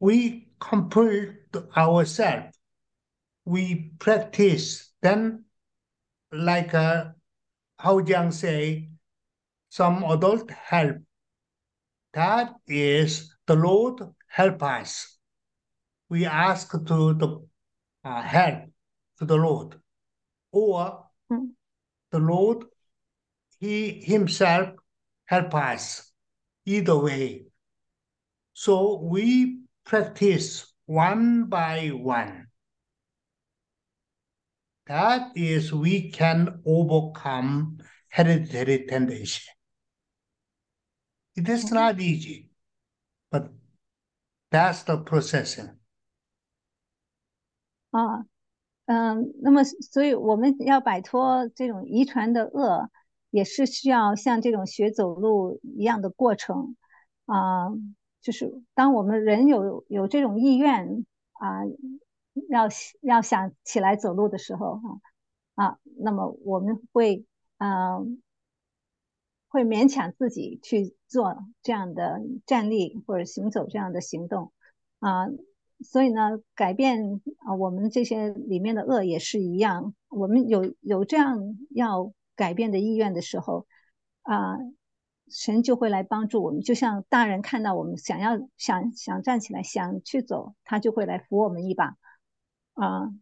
we complete ourselves. We practice. Then, like uh, Hao Jiang say, some adult help. That is the Lord help us. We ask to the uh, help to the Lord, or the Lord He Himself help us. Either way. So we practice one by one. That is, we can overcome hereditary tendency. It is not easy, but that's the processing. 啊，嗯，那么所以我们要摆脱这种遗传的恶，也是需要像这种学走路一样的过程啊， 就是当我们人有有这种意愿啊，要要想起来走路的时候哈啊，那么我们会嗯、会勉强自己去做这样的站立或者行走这样的行动啊。所以呢，改变啊，我们这些里面的恶也是一样。我们有有这样要改变的意愿的时候，啊，神就会来帮助我们。就像大人看到我们想要想想站起来，想去走，他就会来扶我们一把，啊。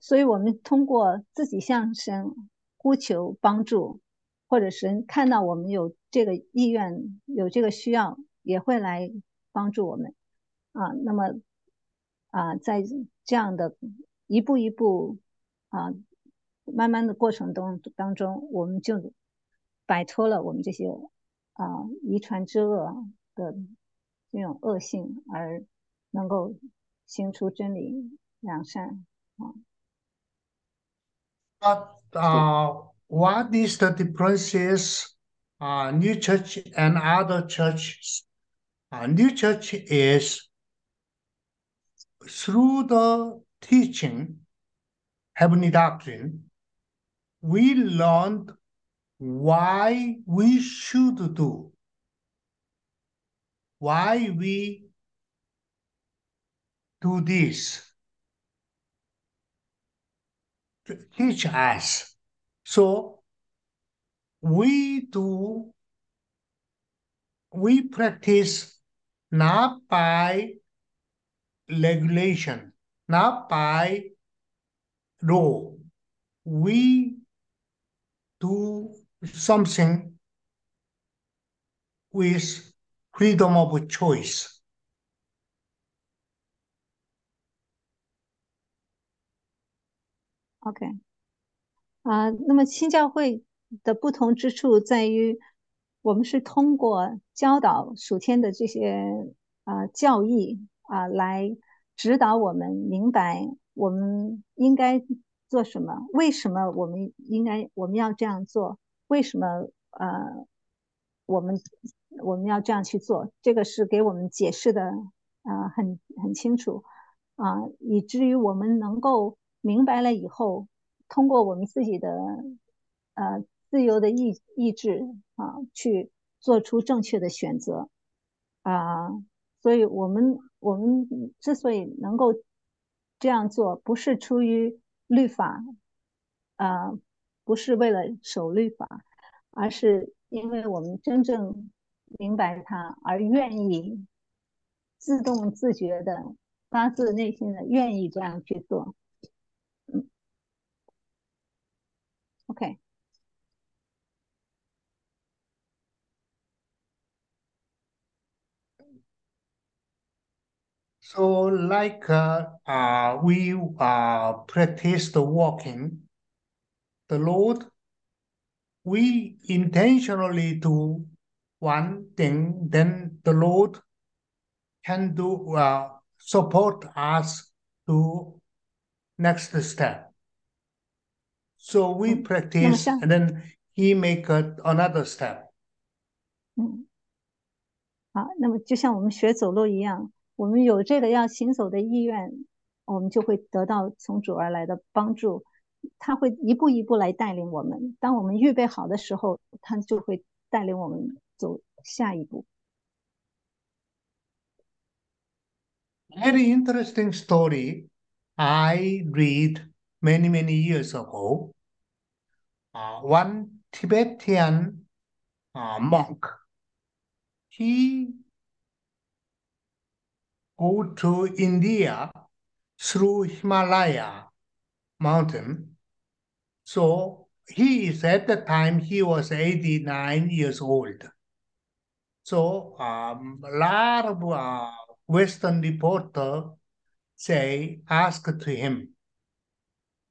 所以我们通过自己向神呼求帮助，或者神看到我们有这个意愿、有这个需要，也会来帮助我们啊。那么。啊，在这样的一步一步啊，慢慢的过程中当中，我们就摆脱了我们这些 啊遗传之恶的这种恶性，而能够行出真理良善啊。 But uh, what is the differences? Uh, new church and other churches. Uh, new church is through the teaching, heavenly doctrine, we learned why we should do, why we do this. Teach us. So we do, we practice not by regulation, not by law. We do something with freedom of choice. OK，啊，那么新教会的不同之处在于，我们是通过教导属天的这些啊教义啊来指导我们明白我们应该做什么，为什么我们应该我们要这样做， 为什么呃我们我们要这样去做，这个是给我们解释的啊很很清楚啊，以至于我们能够。明白了以后，通过我们自己的呃自由的意意志啊，去做出正确的选择啊。所以，我们我们之所以能够这样做，不是出于律法，啊，不是为了守律法，而是因为我们真正明白它，而愿意自动自觉的、发自内心的愿意这样去做。，OK。So, like uh, uh, we uh, practice the walking, the Lord, we intentionally do one thing, then the Lord can do uh, support us to next step. So we 嗯，那么 practice 像 and then he make a, another step. 嗯，好，那么就像我们学走路一样，我们有这个要行走的意愿，我们就会得到从主而来的帮助。 他会一步一步来带领我们。当我们预备好的时候，他就会带领我们走下一步。 Very interesting story I read many, many years ago. Uh, one Tibetan uh, monk, he go to India through Himalaya mountain. so he is at the time he was 89 years old. So um, a lot of uh, Western reporter say, ask to him,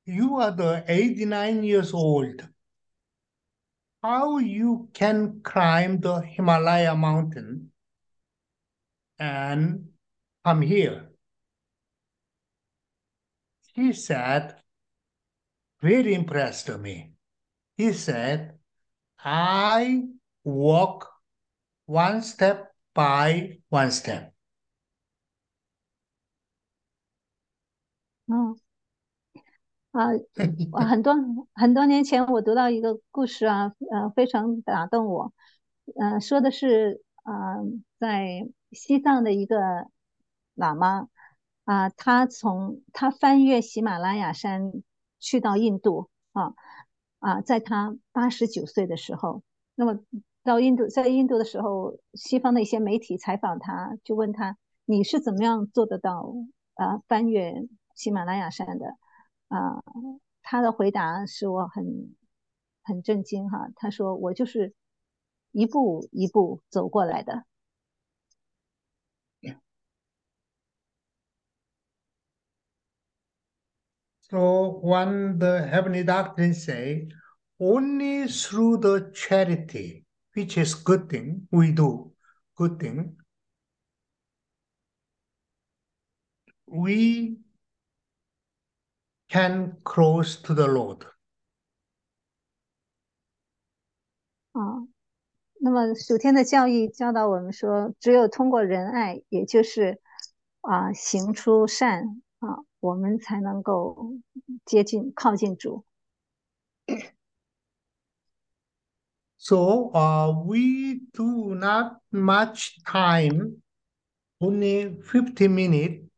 you are the 89 years old. How you can climb the Himalaya mountain and come here? He said, very impressed to me. He said, I walk one step by one step. 嗯，啊，很多很多年前我读到一个故事啊，呃，非常打动我。呃，说的是啊、呃在西藏的一个喇嘛啊、他从他翻越喜马拉雅山去到印度啊啊，在他八十九岁的时候，那么到印度，在印度的时候，西方的一些媒体采访他，就问他你是怎么样做得到啊、翻越喜马拉雅山的？啊、他的回答使我很很震惊哈。他说我就是一步一步走过来的。So when the heavenly doctrine say, only through the charity, which is good thing, we do good thing, we can close to the Lord. 啊，那么属天的教义教导我们说，只有通过仁爱，也就是啊行出善啊， 我们才能够接近靠近主。 So uh, we do not much time, only 50 minutes.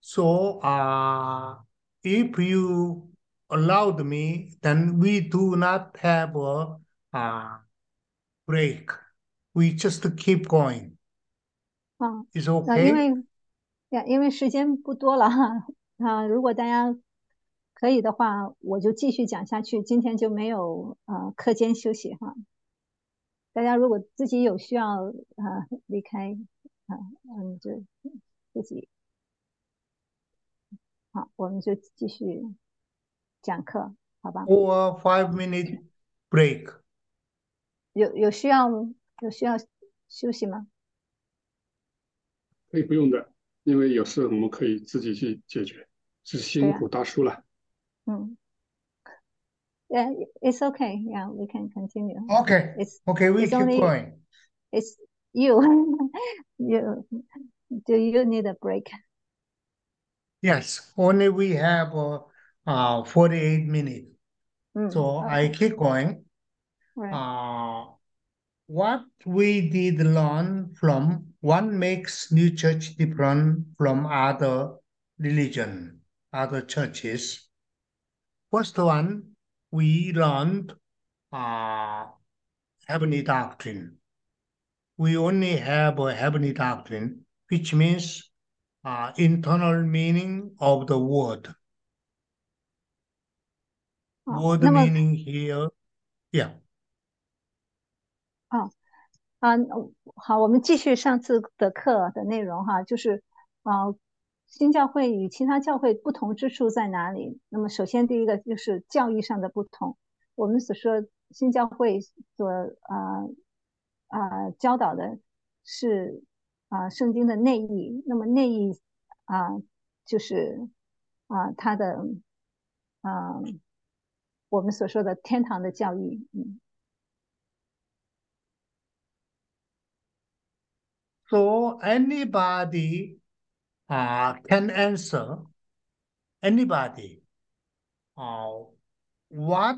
So uh, if you allowed me, then we do not have a uh, break. We just keep going. 啊， Is 那因 okay? 为呀，因为时间不多了哈 啊，如果大家可以的话，我就继续讲下去。今天就没有呃课间休息哈。大家如果自己有需要啊离开啊，嗯，就自己好，我们就继续讲课，好吧？Or five minute break. 有有需要有需要休息吗？可以不用的，因为有事我们可以自己去解决，是辛苦大叔了。嗯，Yeah, it's okay. Yeah, we can continue. Okay. It's Okay, we it's keep only going. it's you. (laughs) you do you need a break? Yes, only we have uh, uh, 48 minutes. 嗯 So I ，OK, keep going. right. Uh, what we did learn from what makes new church different from other religion, other churches. First one, we learned uh, heavenly doctrine. We only have a heavenly doctrine, which means uh, internal meaning of the word. 好， Word 那么 meaning here, yeah. 啊啊，呃好，我们继续上次的课的内容哈，就是啊， 新教会与其他教会不同之处在哪里？那么首先第一个就是教义上的不同。我们所说新教会所啊啊教导的是啊圣经的内义，那么内义啊就是啊它的啊我们所说的天堂的教义，嗯。So anybody uh, can answer. Anybody. Uh, what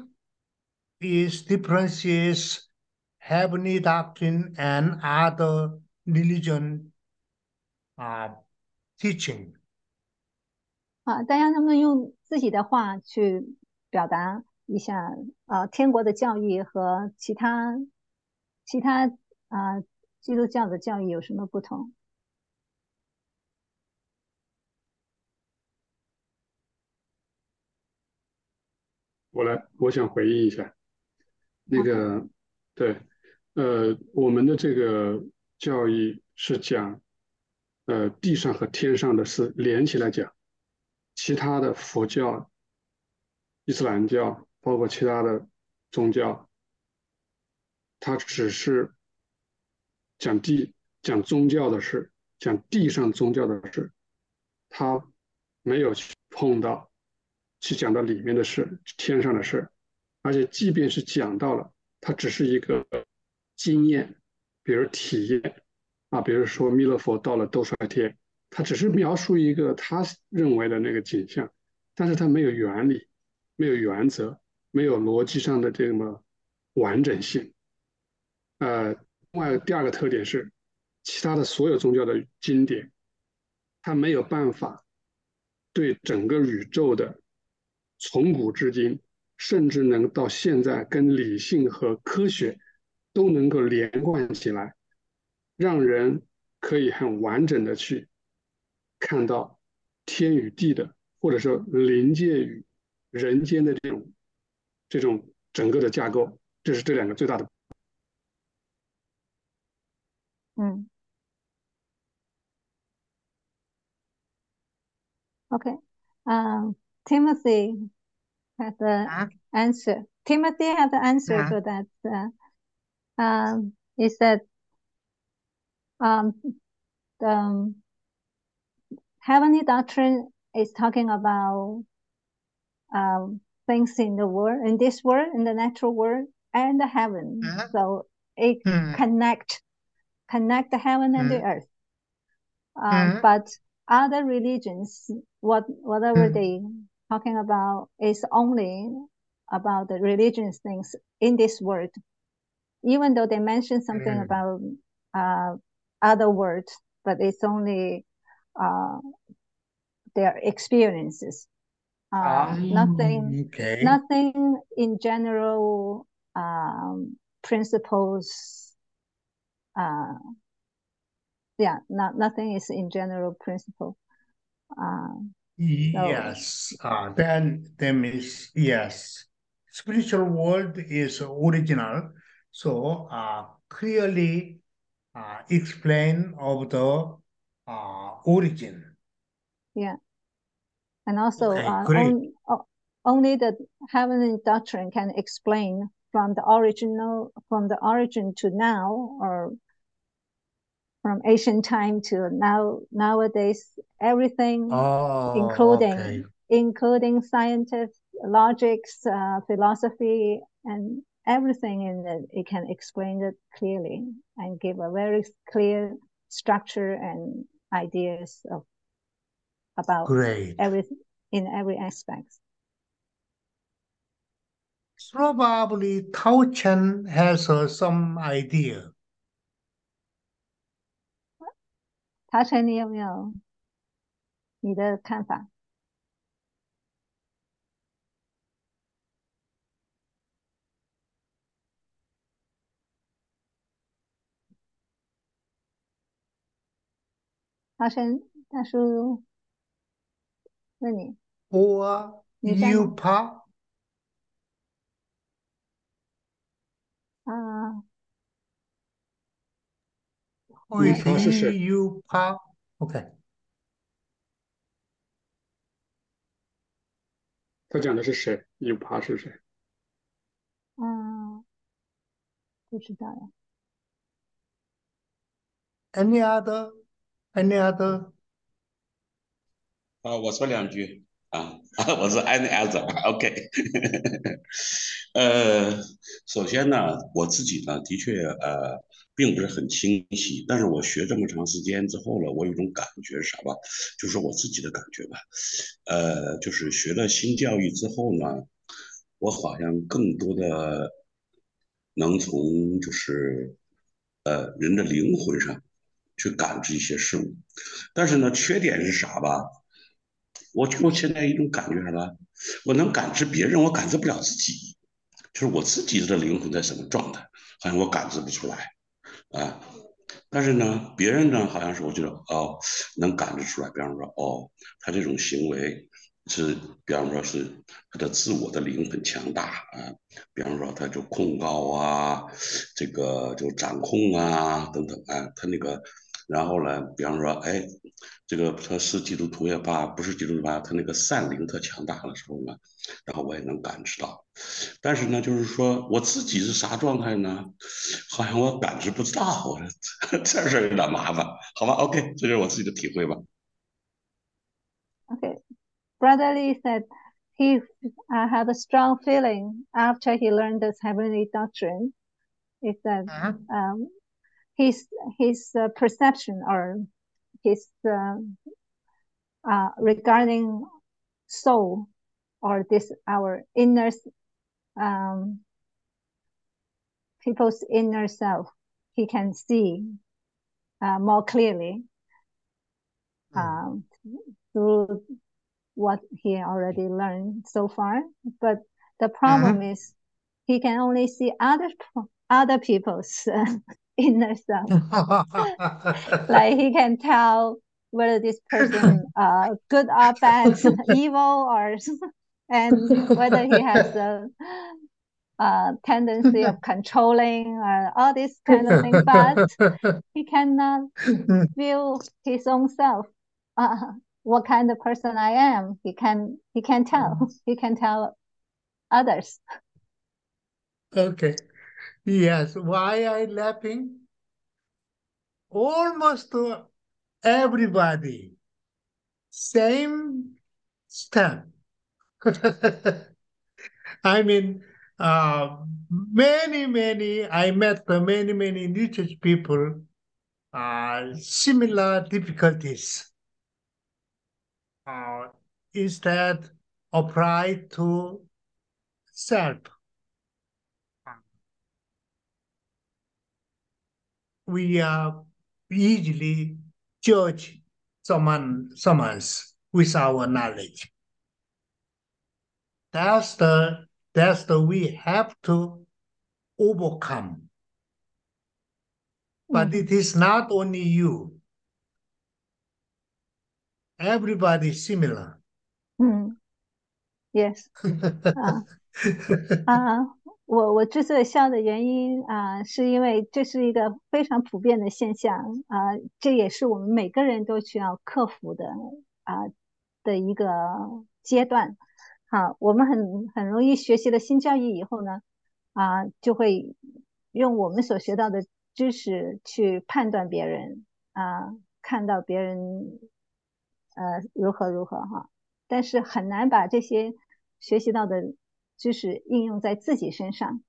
is differences heavenly doctrine and other religion uh, teaching? 啊，大家能不能用自己的话去表达一下啊，天国的教义和其他其他啊基督教的教义有什么不同？我来，我想回应一下，那个，对，呃，我们的这个教义是讲，呃，地上和天上的是连起来讲，其他的佛教、伊斯兰教，包括其他的宗教，它只是讲地、讲宗教的事，讲地上宗教的事，它没有去碰到。去讲到里面的事，天上的事，而且即便是讲到了，它只是一个经验，比如体验啊，比如说弥勒佛到了兜率天，他只是描述一个他认为的那个景象，但是他没有原理，没有原则，没有逻辑上的这么完整性。呃，另外第二个特点是，其他的所有宗教的经典，它没有办法对整个宇宙的。从古至今，甚至能到现在，跟理性和科学都能够连贯起来，让人可以很完整的去看到天与地的，或者说临界与人间的这种这种整个的架构，这是这两个最大的。嗯。OK，嗯。Timothy has the uh, answer. Timothy has the answer uh, for that. Uh, um, he said, um, the um, heavenly doctrine is talking about um, things in the world, in this world, in the natural world, and the heaven. Uh-huh. So it hmm. connect connect the heaven and the hmm. earth. Um, uh-huh. But other religions, what whatever hmm. they talking about is only about the religious things in this world, even though they mention something mm. about uh, other words, but it's only uh, their experiences. Uh, um, nothing, okay. nothing in general um, principles. Uh, yeah, not nothing is in general principle. Uh, Yes, uh, then then is yes. Spiritual world is original, so uh, clearly uh, explain of the uh, origin. Yeah, and also okay, uh, on, only the heavenly doctrine can explain from the original from the origin to now or from ancient time to now nowadays everything oh, including okay. including scientific logics uh, philosophy and everything in it it can explain it clearly and give a very clear structure and ideas of about Great. every in every aspect probably Tao Chen has uh, some idea 陶晨，你有没有你的看法？陶晨大叔问你，我有怕啊。你他是谁？You pa OK。他讲的是谁？You pa 是谁？嗯，不知道呀。Any other? Any other? 啊，我说两句啊，我是 Any other？OK。呃，首先呢，我自己呢，的确呃。并不是很清晰，但是我学这么长时间之后了，我有一种感觉是啥吧？就是我自己的感觉吧。呃，就是学了新教育之后呢，我好像更多的能从就是呃人的灵魂上去感知一些事物，但是呢，缺点是啥吧？我就现在一种感觉啥呢？我能感知别人，我感知不了自己，就是我自己的灵魂在什么状态，好像我感知不出来啊。但是呢，别人呢，好像是我觉得哦，能感知出来。比方说，哦，他这种行为是，比方说是他的自我的灵很强大啊。比方说，他就控告啊，这个就掌控啊等等啊，他那个。然后呢，比方说，哎，这个他是基督徒也罢，不是基督徒吧，他那个善灵特强大的时候呢，然后我也能感知到。但是呢，就是说我自己是啥状态呢？好像我感知不到，我这事儿有点麻烦，好吧？OK，这就是我自己的体会吧。Okay, Brother Lee said he uh, had a strong feeling after he learned this heavenly doctrine. Is that um, his his uh, perception or his uh, uh, regarding soul or this our inner um, people's inner self he can see uh, more clearly um, through what he already learned so far but the problem mm-hmm. is he can only see other other people's (laughs) inner self. (laughs) like he can tell whether this person uh good or bad, (laughs) evil or (laughs) and whether he has a, a tendency of controlling or all this kind of thing, but he cannot feel his own self. Uh, what kind of person I am, he can he can tell. He can tell others. Okay. Yes, why I laughing? Almost everybody, same step. (laughs) I mean, uh, many, many, I met many, many church people, uh, similar difficulties. Uh, instead apply to self. We uh, easily judge someone someone's with our knowledge. That's the that's the we have to overcome. But mm. it is not only you. Everybody is similar. Mm. Yes. (laughs) uh, uh, 我我之所以笑的原因啊，是因为这是一个非常普遍的现象啊，这也是我们每个人都需要克服的啊的一个阶段。好，我们很很容易学习了新教义以后呢，啊，就会用我们所学到的知识去判断别人啊，看到别人呃如何如何哈，但是很难把这些学习到的。知识应用在自己身上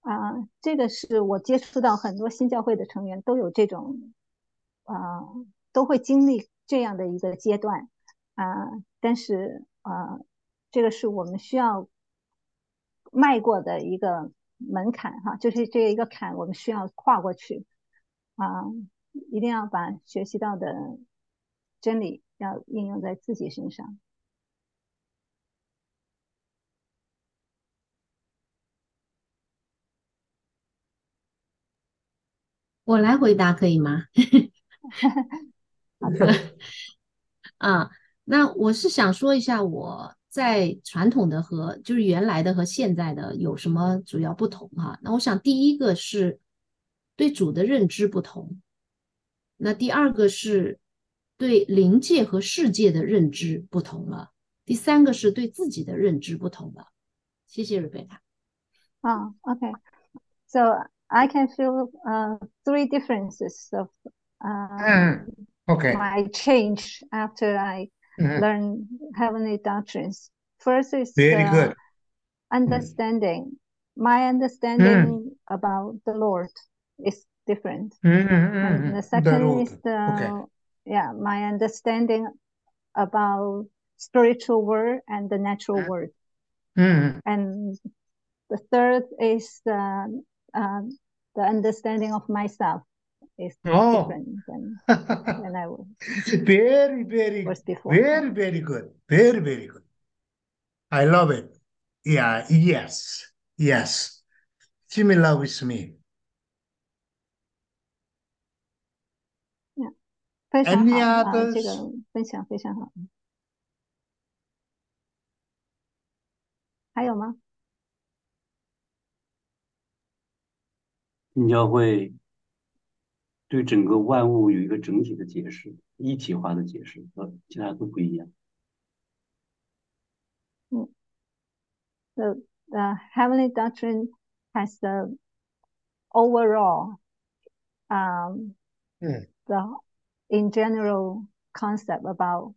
啊，这个是我接触到很多新教会的成员都有这种啊，都会经历这样的一个阶段啊。但是啊，这个是我们需要迈过的一个门槛哈，就是这一个坎，我们需要跨过去啊，一定要把学习到的真理要应用在自己身上。我来回答可以吗？(laughs) 好的。(laughs) 啊，那我是想说一下我在传统的和就是原来的和现在的有什么主要不同哈。那我想第一个是对主的认知不同，那第二个是对灵界和世界的认知不同了，第三个是对自己的认知不同了。谢谢瑞贝塔。啊，OK，So。I can feel uh, three differences of uh, mm, okay. my change after I mm-hmm. learn heavenly doctrines. First is very uh, good understanding. Mm. My understanding mm. about the Lord is different. Mm-hmm, the second the is the okay. yeah my understanding about spiritual world and the natural world. Mm. And the third is uh, uh, the understanding of myself is Oh. different than, than (laughs) I was, Very, very, was before. very, very good. Very, very good. I love it. Yeah, yes, yes. Similar with me. 非常 Any 好啊，这 others? 个分享非常好。还有吗？ 新教会对整个万物有一个整体的解释，一体化的解释，和其他都不一样。 The the heavenly doctrine has the overall, um, Mm. the in general concept about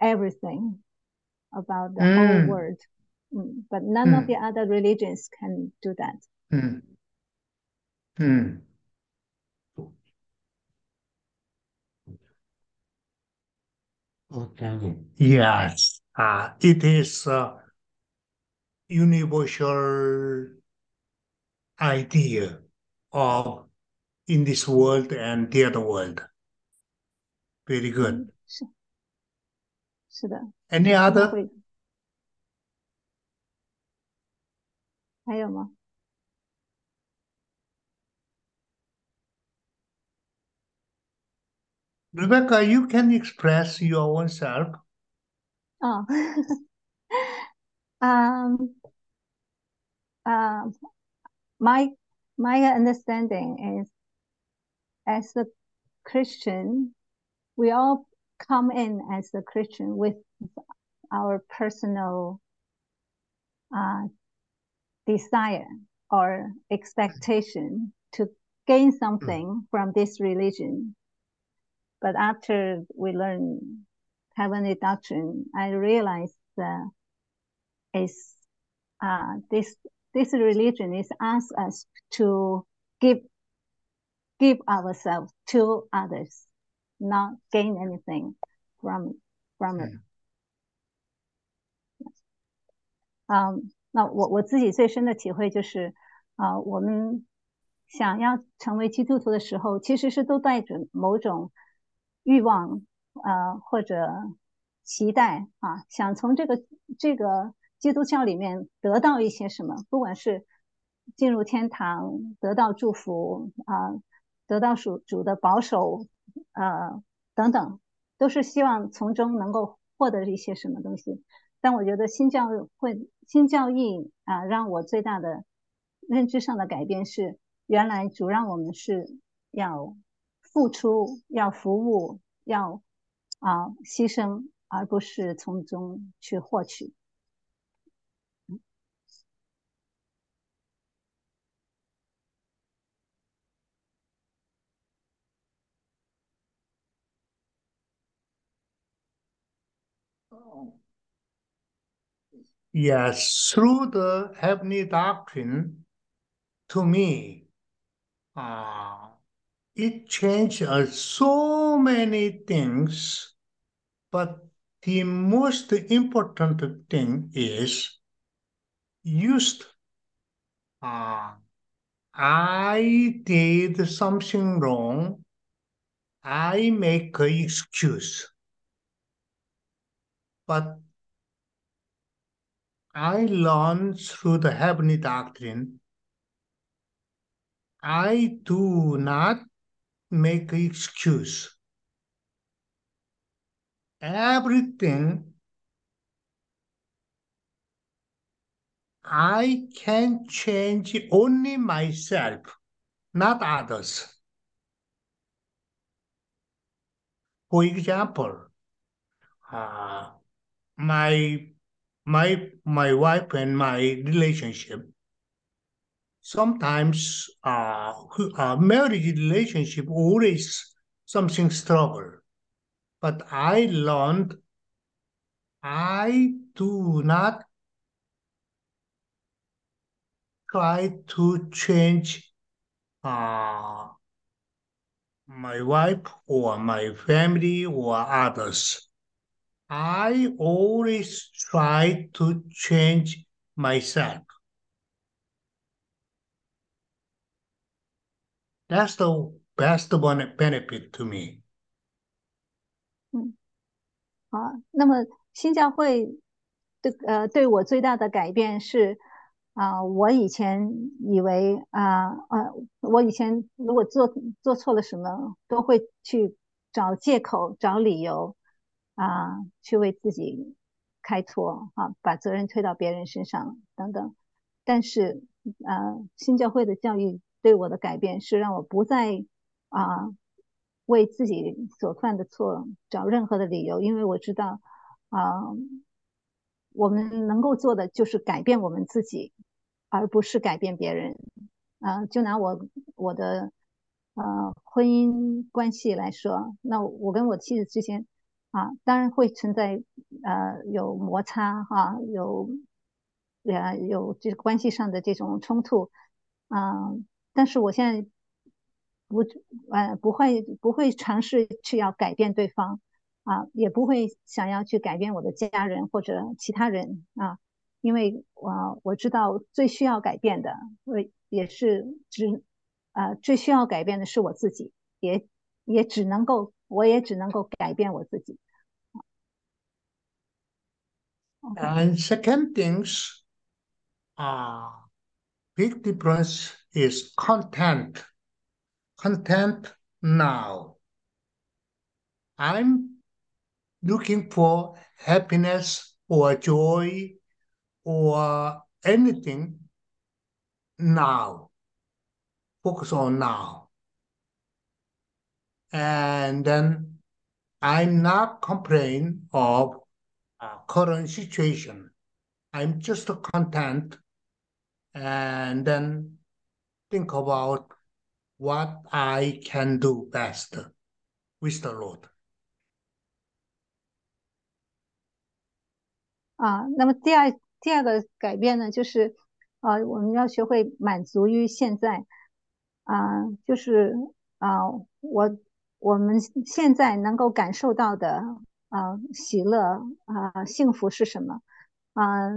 everything, about the whole Mm. world. Mm, But none of Mm. the other religions can do that. Mm. Mm. Okay. Yes, uh, it is a universal idea of in this world and the other world. Very good. 嗯，是是的， Any 教 other? 会还有吗？ Rebecca, you can express your own self. Oh, (laughs) um, um, my my understanding is, as a Christian, we all come in as a Christian with our personal uh, desire or expectation to gain something from this religion. But after we learn heavenly doctrine, I realized that is uh, this this religion is ask us to give give ourselves to others, not gain anything from from it. 嗯，那我我自己最深的体会就是，啊、我们想要成为基督徒的时候，其实是都带着某种 欲望，呃，或者期待啊，想从这个这个基督教里面得到一些什么，不管是进入天堂，得到祝福啊、得到属主的保守，啊，等等，都是希望从中能够获得一些什么东西。但我觉得新教会新教义啊、让我最大的认知上的改变是，原来主让我们是要付出、要服务、要啊、牺牲，而不是从中去获取。 Yes, through the heavenly doctrine, to me, uh, it changed uh, so many things, but the most important thing is used. Uh, I did something wrong. I make an excuse. But I learned through the heavenly doctrine. I do not make excuse. Everything I can change only myself, not others. For example, uh, my my my wife and my relationship sometimes uh, uh marriage relationship always something struggle but i learned i do not try to change uh, my wife or my family or others I always try to change myself. That's the best one benefit to me. 嗯啊，那么新教会对呃对我最大的改变是啊，我以前以为啊啊，我以前如果做做错了什么，都会去找借口、找理由啊，去为自己开脱啊，把责任推到别人身上等等。但是呃，新教会的教育对我的改变是让我不再啊为自己所犯的错找任何的理由，因为我知道啊。我们能够做的就是改变我们自己，而不是改变别人。啊，就拿我我的呃婚姻关系来说，那我跟我妻子之间啊，当然会存在呃有摩擦哈，有呃有这关系上的这种冲突啊，但是我现在不呃不会不会尝试去要改变对方。啊，也不会想要去改变我的家人或者其他人啊，因为我我知道最需要改变的，我也是只啊最需要改变的是我自己，也也只能够我也只能够改变我自己。And second things, ah, big difference is content. Content now. I'm looking for happiness or joy or anything now. Focus on now. And then I'm not complaining of uh, current situation. I'm just content and then think about what I can do best with the Lord. 啊，那么第二第二个改变呢，就是啊，我们要学会满足于现在啊，就是啊，我我们现在能够感受到的啊喜乐啊幸福是什么啊？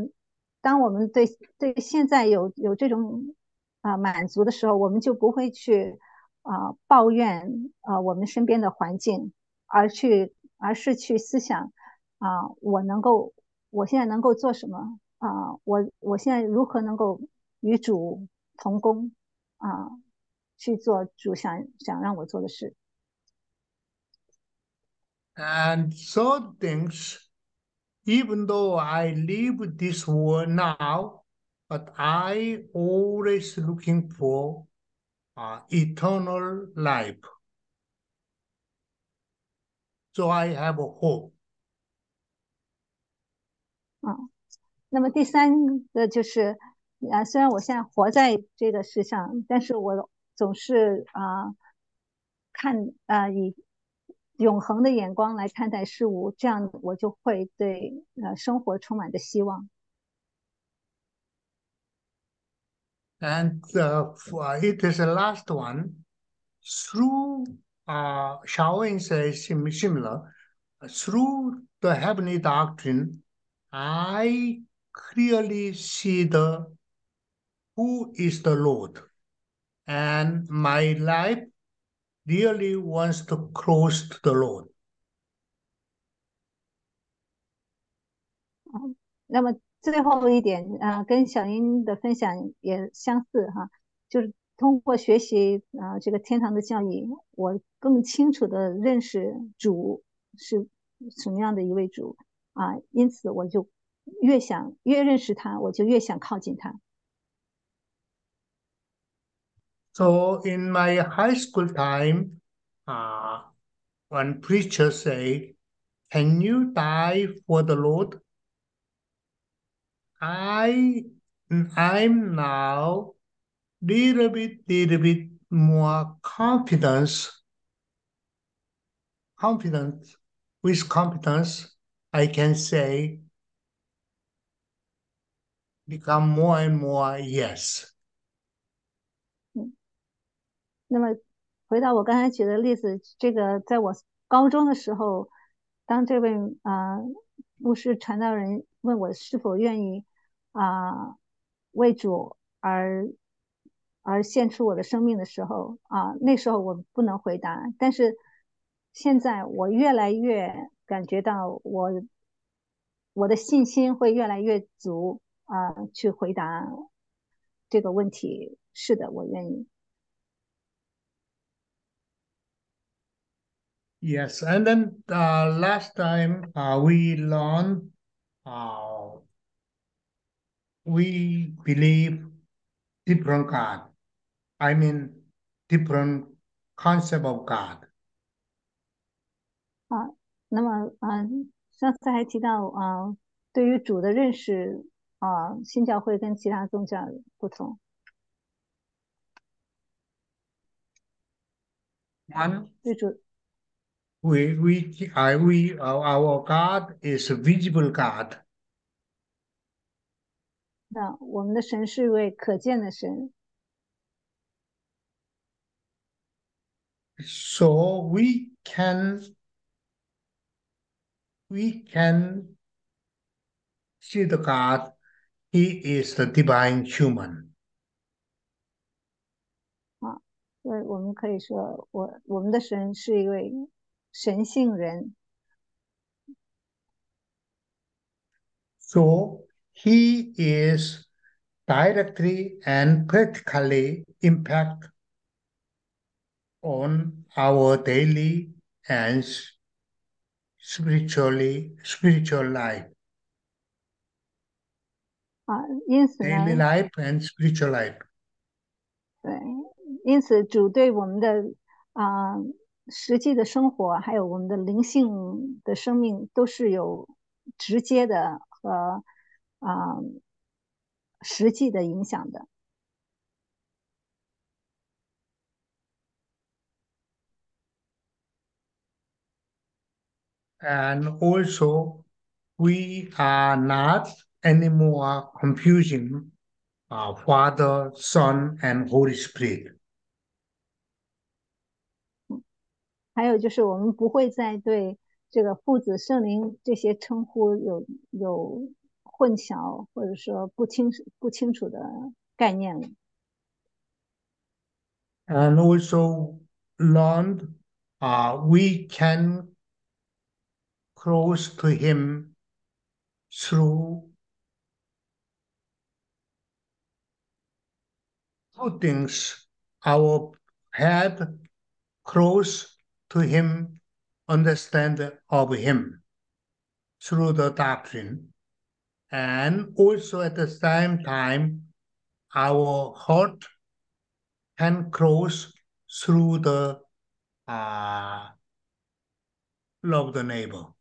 当我们对对现在有有这种啊满足的时候，我们就不会去啊抱怨啊我们身边的环境，而去而是去思想啊我能够。我现在能够做什么啊？我我现在如何能够与主同工啊？去做主想想让我做的事。And so things, even though I live this world now, But I always looking for uh, eternal life. So I have a hope. 啊，那么第三个就是，啊，虽然我现在活在这个世上，但是我总是啊，看啊以永恒的眼光来看待事物，这样我就会对呃生活充满着希望。And it is the last one. Through uh, Xiaoying says similar. Through the heavenly doctrine. I clearly see the who is the Lord, and my life really wants to close to the Lord. 那么最后一点啊、呃，跟小英的分享也相似哈，就是通过学习啊、呃、这个天堂的教义，我更清楚的认识主是什么样的一位主。啊，因此我就越想越认识他，我就越想靠近他。So in my high school time, uh, one preacher say, "Can you die for the Lord?" I I'm now little bit little bit more confidence confidence with confidence I can say become more and more yes. 嗯，那么回到我刚才举的例子，这个在我高中的时候，当这位啊、呃、 牧师传道人问我是否愿意 啊、为主而而献出我的生命的时候啊、那时候我不能回答，但是现在我越来越感觉到我我的信心会越来越足啊、去回答这个问题。是的，我愿意。Yes, and then uh, last time uh, we learned uh, we believe different God. I mean, different concept of God. 啊，那么嗯，上次还提到啊，对于主的认识啊，新教会跟其他宗教不同。 One, 对主 we we I we our our God is a visible God. 那我们的神是一位可见的神， So we can we can see the God. He is the divine human. 所以我们可以说，我我们的神是一位神性人， So he is directly and practically impact on our daily and s- spiritually spiritual life, 啊，因此呢， daily life and spiritual life. 对，因此主对我们的啊、实际的生活，还有我们的灵性的生命，都是有直接的和 啊、实际的影响的。And also, we are not anymore confusing uh, Father, Son, and Holy Spirit. 还有就是，我们不会再对这个父子圣灵这些称呼有有混淆，或者说不清楚不清楚的概念了。 And also learned uh, we can close to Him through two things our head close to Him, understand of Him through the doctrine, and also at the same time, our heart can close through the uh, love the neighbor.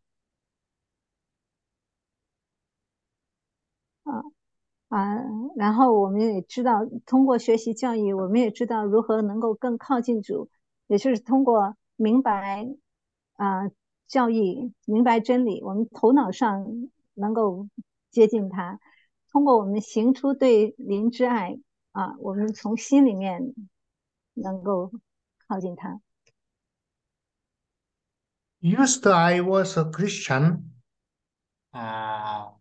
啊，然后我们也知道，通过学习教义，我们也知道如何能够更靠近主，也就是通过明白啊教义，明白真理，我们头脑上能够 接近他，通过我们行出对邻之爱啊，我们从心里面能够靠近他。Used I was a Christian, uh,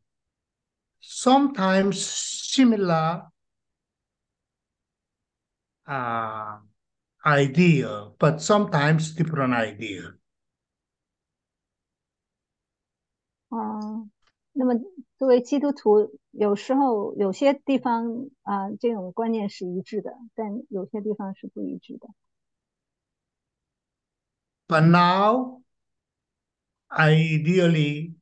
sometimes similar uh, idea, but sometimes different idea. 啊，那么作为基督徒，有时候有些地方啊，这种观念是一致的，但有些地方是不一致的。But now ideally,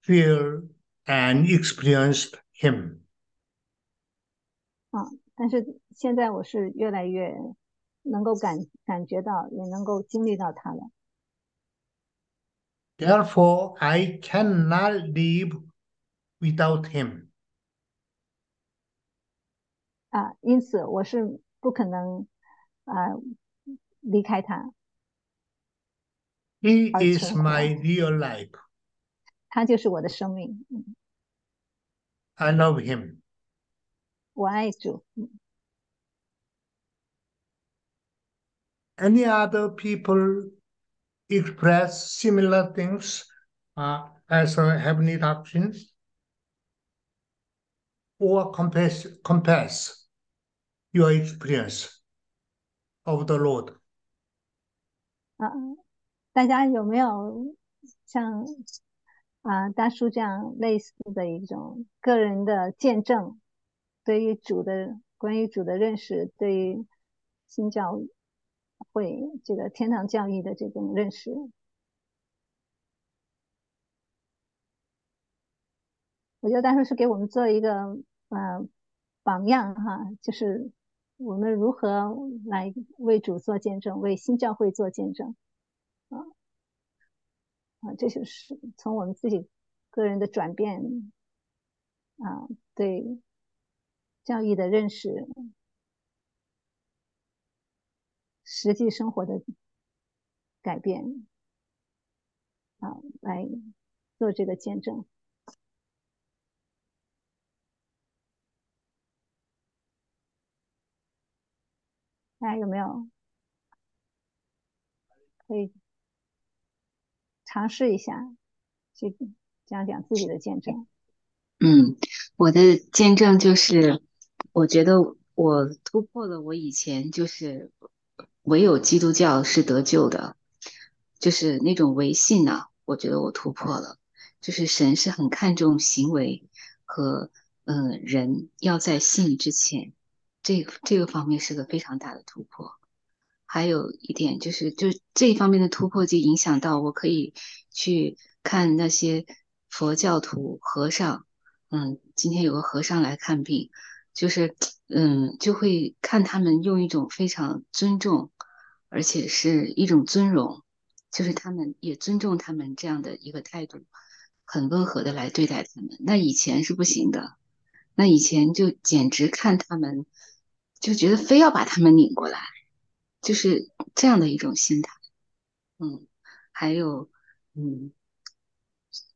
feel and experienced him. 啊，但是现在我是越来越能够感感觉到，也能够经历到他了。Therefore, I cannot live without him. 啊，因此我是不可能啊离开它， He 而 is 存活。 my real life. 它就是我的生命。嗯， I love him. 我爱主。嗯 Any other people express similar things uh, as a heavenly doctrine or compass, compass your experience of the Lord? 啊，大家有没有像啊大叔这样类似的一种个人的见证，对于主的关于主的认识，对于新教 会这个天堂教义的这种认识？我觉得大叔是给我们做一个呃榜样哈，就是我们如何来为主做见证，为新教会做见证啊啊，这就是从我们自己个人的转变啊，对教义的认识，实际生活的改变啊，来做这个见证。大家有没有可以尝试一下去讲讲自己的见证？嗯，我的见证就是，我觉得我突破了我以前就是唯有基督教是得救的，就是那种唯信呐，我觉得我突破了，就是神是很看重行为和嗯人要在信之前。这这个方面是个非常大的突破，还有一点就是，就这一方面的突破就影响到我可以去看那些佛教徒和尚，嗯，今天有个和尚来看病，就是嗯，就会看他们用一种非常尊重，而且是一种尊荣，就是他们也尊重他们这样的一个态度，很温和的来对待他们。那以前是不行的，那以前就简直看他们。就觉得非要把他们拧过来，就是这样的一种心态。嗯，还有，嗯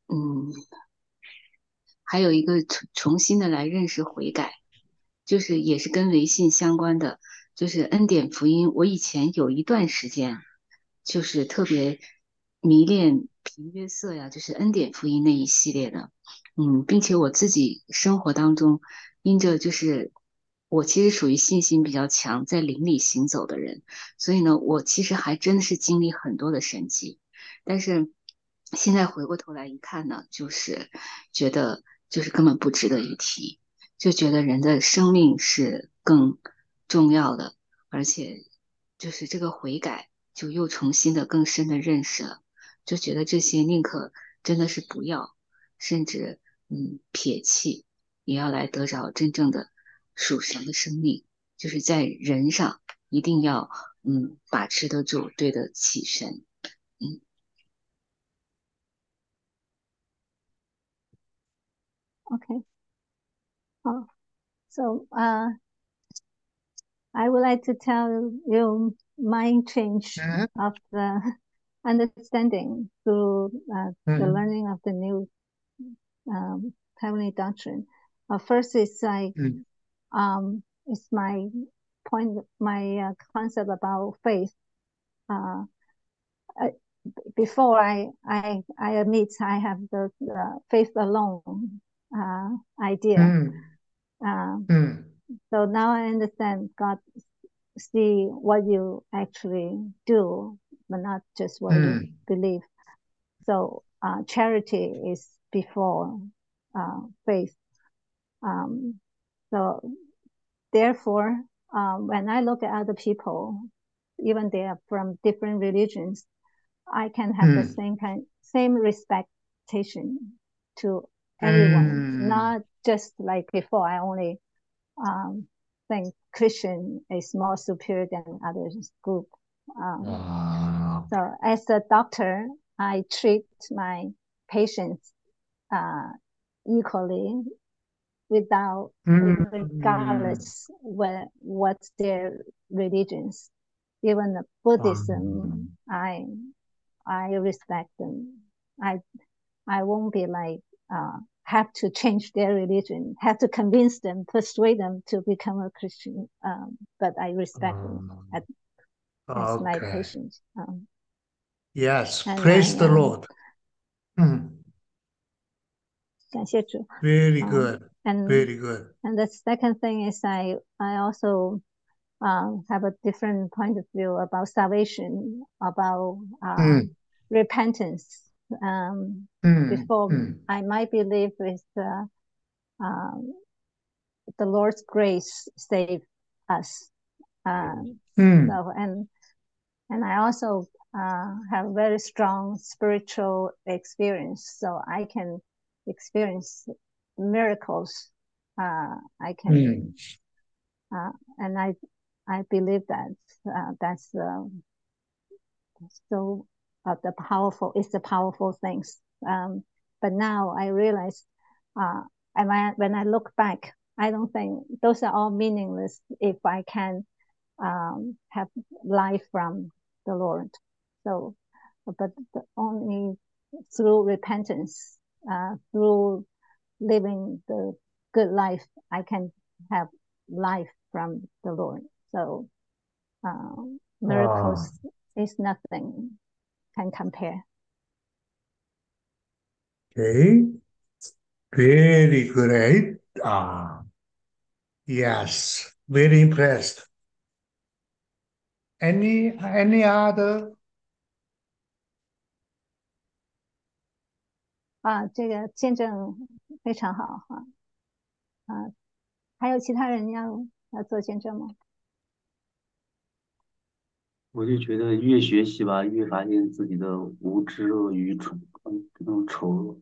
嗯，还有一个重重新的来认识悔改，就是也是跟微信相关的，就是恩典福音。我以前有一段时间，就是特别迷恋平约瑟呀，就是恩典福音那一系列的。嗯，并且我自己生活当中，因着就是。我其实属于信心比较强，在灵里行走的人，所以呢，我其实还真的是经历很多的神迹。但是现在回过头来一看呢，就是觉得就是根本不值得一提，就觉得人的生命是更重要的，而且就是这个悔改，就又重新的更深的认识了，就觉得这些宁可真的是不要，甚至嗯撇弃，也要来得着真正的。属神的生命，就是在人上一定要嗯把持得住，对得起神，嗯。Okay. Oh, so uh, I would like to tell you my change Mhm. of the understanding through uh, the Mhm. learning of the new um, heavenly doctrine. Uh, first is like Mm. um, is my point, my uh, concept about faith. Uh, I, before I, I, I admit I have the, the faith alone uh, idea. Mm. Mm. so now I understand God see what you actually do, but not just what you Mm. believe. So uh, charity is before uh, faith. Um, so therefore, um, when I look at other people, even they are from different religions, I can have the Mm. same kind, same respectation to everyone, Mm. not just like before. I only um, think Christian is more superior than other group. Um, Wow. so as a doctor, I treat my patients uh, equally without Mm. regardless what what's their religions. Even the Buddhism, Um, I I respect them. I I won't be like uh, have to change their religion, have to convince them, persuade them to become a Christian. Um, but I respect them um, as, as my okay. patients. Um, Yes, And praise I, the um, Lord. Hmm, 感谢主。 very Um, good, and very good. and the second thing is I I also um, have a different point of view about salvation, about uh, Hmm, repentance. um, hmm, before hmm, I might believe with uh, um, the Lord's grace save us. Um, hmm, so and and I also uh, have very strong spiritual experience, so I can experience miracles. Uh, I can, hmm. uh, and I I believe that uh, that's uh, so uh, the powerful is the powerful things. Um, but now I realize, uh, and when I, when I look back, I don't think those are all meaningless if I can um, have life from the Lord. So, but the only through repentance, uh, through living the good life, I can have life from the Lord. So, um, miracles is nothing can compare. Okay, very great. Ah, yes, very impressed. Any any other? 啊，这个见证非常好哈。啊，还有其他人要要做见证吗？我就觉得越学习吧，越发现自己的无知和愚蠢，嗯，这种丑恶。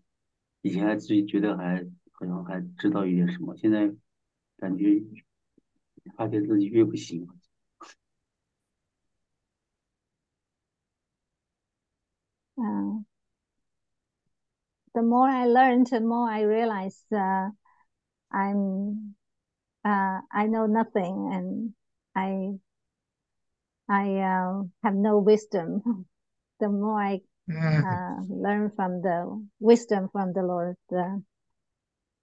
以前还自己觉得还好像还知道一点什么，现在感觉发现自己越不行嗯。The more I learned, the more I realized uh, I'm uh, I know nothing and I I uh, have no wisdom. (laughs) The more I Hmm, uh, learn from the wisdom from the Lord, uh,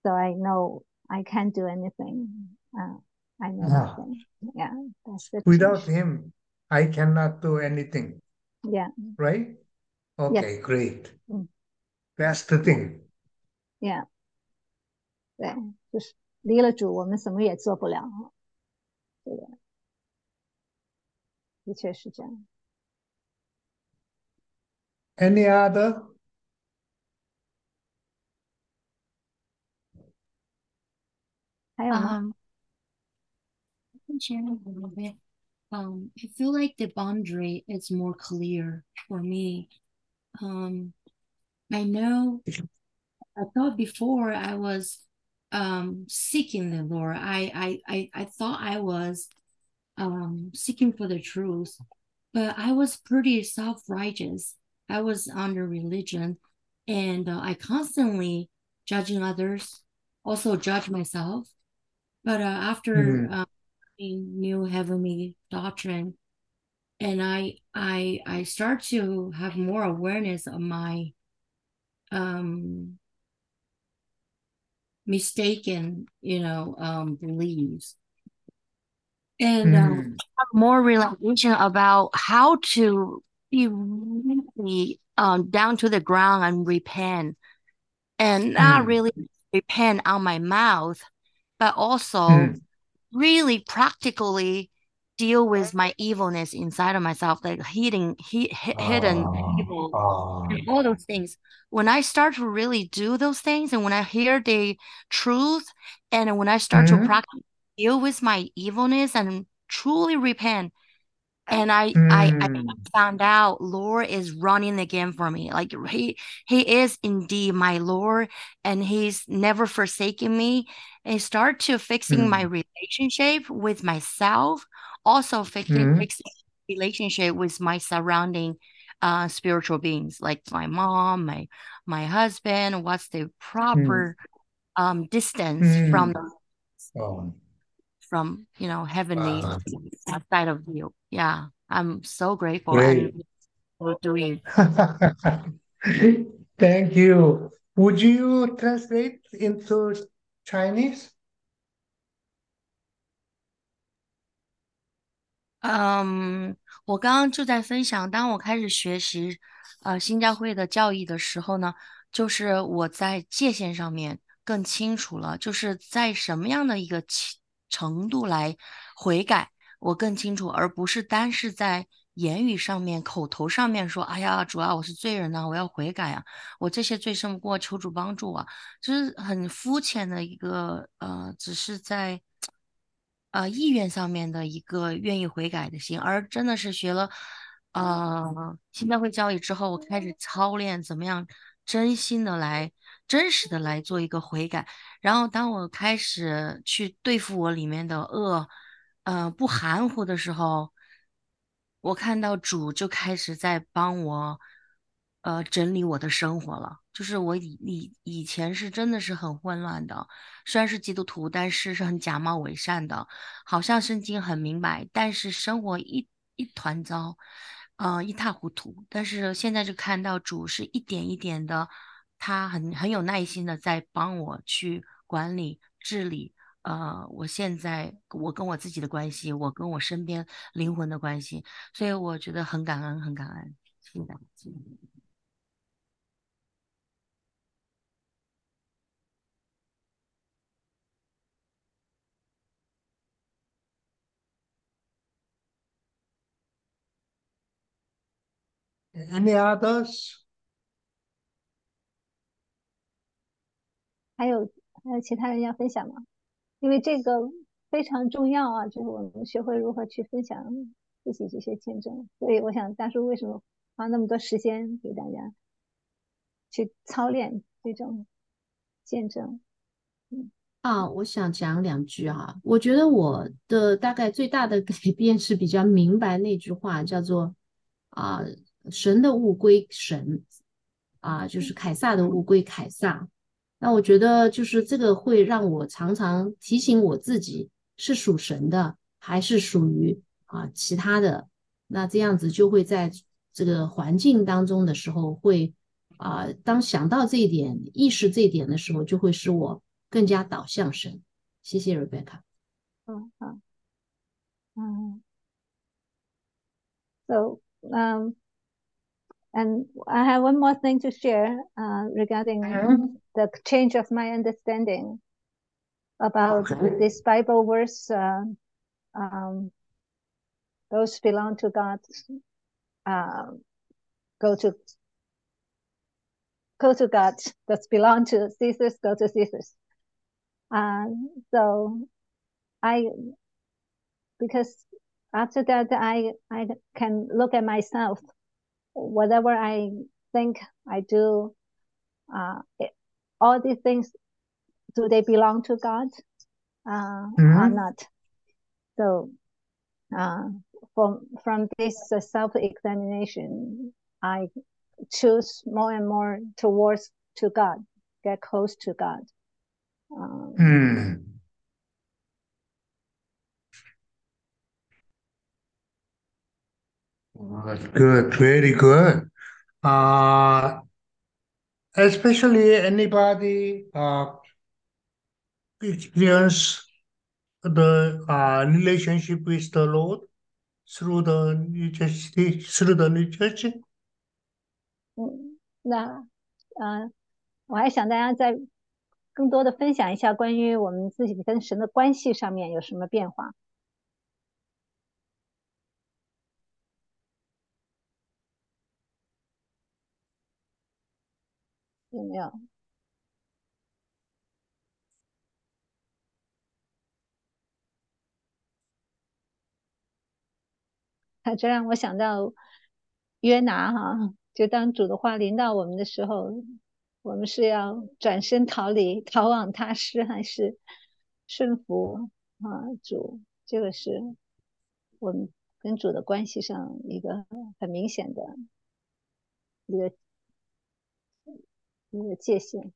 so I know I can't do anything. Uh, I know Ah. nothing. Yeah, that's the Without change. him, I cannot do anything, Yeah, right? Okay, great. Mm. That's the thing. yeah，对，就是离了主，我们什么也做不了。这个 的确是这样。 Any other? 还有吗？ Um, I can share a little bit. Um, I feel like the boundary is more clear for me. Um, I know I thought before I was um seeking the Lord. I I I, I thought I was um seeking for the truth, but I was pretty self-righteous. I was under religion and uh, I constantly judging others, also judge myself. But uh, after Mm. um, new heavenly doctrine, and I I I start to have more awareness of my um mistaken, you know, um beliefs. And um, Mm. have more realization about how to be really um down to the ground and repent and not Mm. really repent on my mouth, but also Mm. really practically deal with my evilness inside of myself, like hidden, he, hi- hidden evil and all those things. When I start to really do those things, and when I hear the truth, and when I start to Mhm. practice deal with my evilness and truly repent, and I, I, I Mm. found out Lord is running again for me. Like he, he is indeed my Lord, and he's never forsaken me. And start to fixing my Mm. relationship with myself, also fixing, Mm. fixing relationship with my surrounding uh spiritual beings like my mom, my my husband. What's the Mm. proper um distance from Mm. the Oh, from you know heavenly wow. outside of you. Yeah, I'm so grateful Great. and we're doing. (laughs) Thank you. Would you translate into Chinese? 嗯，我刚刚就在分享，当我开始学习 呃新教会的教义的时候呢，就是我在界限上面更清楚了，就是在什么样的一个 程度来悔改，我更清楚，而不是单是在言语上面、口头上面说：“哎呀，主啊，我是罪人呐，我要悔改啊，我这些罪胜不过，求主帮助啊。”就是很肤浅的一个呃，只是在。呃，意愿上面的一个愿意悔改的心，而真的是学了呃新教会教育之后，我开始操练怎么样真心的来、真实的来做一个悔改。然后，当我开始去对付我里面的恶，呃，不含糊的时候，我看到主就开始在帮我，呃，整理我的生活了。就是我以以以前是真的是很混乱的，虽然是基督徒，但是是很假冒伪善的，好像圣经很明白，但是生活一一团糟，呃，一塌糊涂。但是现在就看到主是一点一点的，他很很有耐心的在帮我去管理治理，呃，我现在我跟我自己的关系，我跟我身边灵魂的关系，所以我觉得很感恩，很感恩，谢谢大家。Any others？还有还有其他人要分享吗？因为这个非常重要啊，就是我们学会如何去分享自己这些见证。所以我想大叔为什么花那么多时间给大家去操练这种见证？嗯啊，我想讲两句哈。我觉得我的大概最大的改变是比较明白那句话，叫做啊。神的物归神，啊，就是凯撒的物归凯撒。那我觉得就是这个会让我常常提醒我自己是属神的，还是属于啊其他的。那这样子就会在这个环境当中的时候，会啊当想到这一点、意识这一点的时候，就会使我更加导向神。谢谢 Rebecca。嗯好，嗯，So um. And I have one more thing to share uh, regarding mm-hmm. the change of my understanding about okay. this Bible verse. Uh, um, those belong to God. Uh, go to go to God. Those belong to Caesar. Go to Caesar. Uh, so I because after that I I can look at myself whatever I think I do, uh, it, all these things, do they belong to God uh, mm-hmm. or not? So, uh, from from this uh, self-examination, I choose more and more towards to God, get close to God. Um, mm. Good, very good. Uh, especially anybody uh, experience the uh, relationship with the Lord through the New Church, through the New Church. 嗯，那呃，我还想大家再更多的分享一下关于我们自己跟神的关系上面有什么变化。 有没有？这让我想到约拿哈，就当主的话临到我们的时候，我们是要转身逃离，逃往他施，还是顺服啊主？这个是我们跟主的关系上一个很明显的一个。一个界限，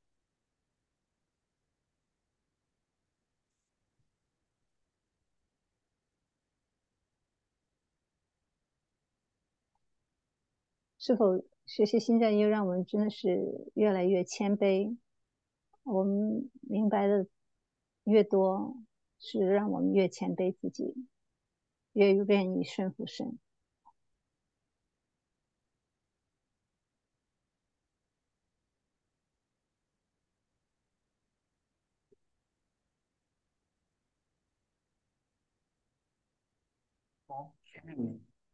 是否学习新教又让我们真的是越来越谦卑？我们明白的越多，是让我们越谦卑自己，越愿意顺服神。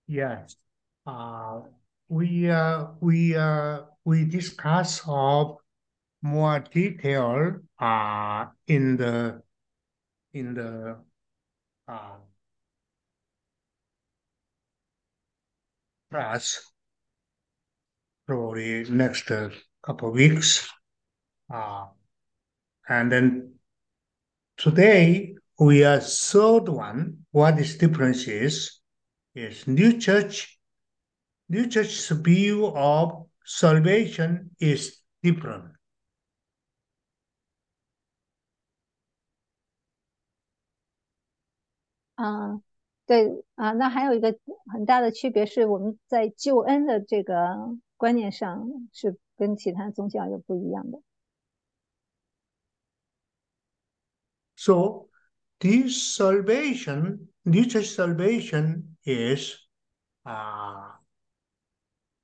Yes. Uh, we uh, we uh, we discuss of more detail uh, in the in the uh, class probably next uh, couple of weeks. Uh, and then today we are third one. What is difference is is new church. New church's view of salvation is different. 啊，对啊，那还有一个很大的区别是，我们在救恩的这个观念上是跟其他宗教有不一样的。 So this salvation, new church salvation is uh,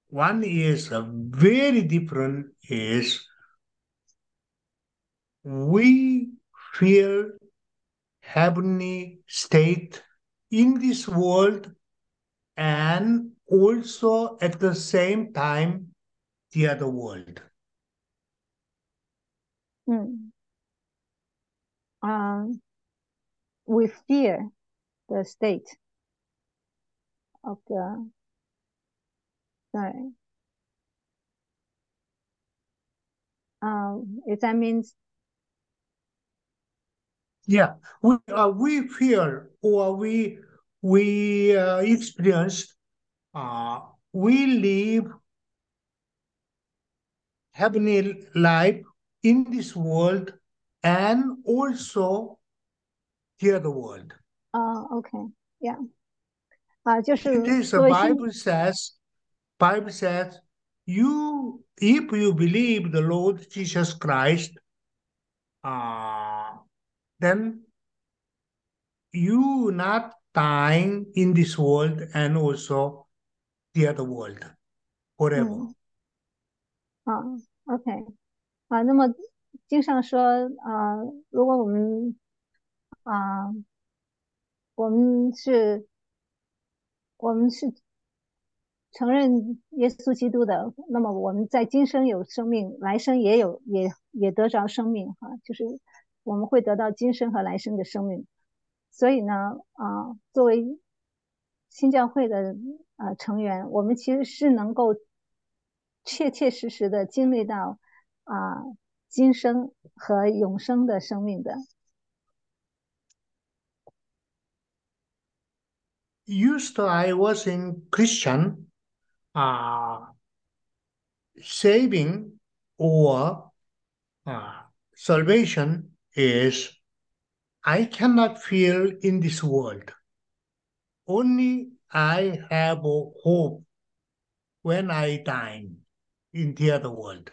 one is a very different is we feel heavenly state in this world and also at the same time the other world. Mm. Um, we fear the state Ok, correct. Um, if that means yeah, we uh, we feel or we we uh, experience, uh, we live heavenly life in this world and also here the world. Uh, okay, yeah. 啊，就是 It is 作 the 为信 Bible says, Bible says, you if you believe the Lord Jesus Christ, uh, then you not dying in this world and also the other world forever. 嗯，啊，OK，啊，那么经上说，啊，如果我们啊，我们是， 我们是承认耶稣基督的，那么我们在今生有生命，来生也有，也也得着生命，哈，就是我们会得到今生和来生的生命。所以呢，啊，作为新教会的啊成员，我们其实是能够切切实实的经历到啊今生和永生的生命的。Used to I was in Christian, uh, saving or uh, salvation is I cannot feel in this world. Only I have hope when I die in the other world.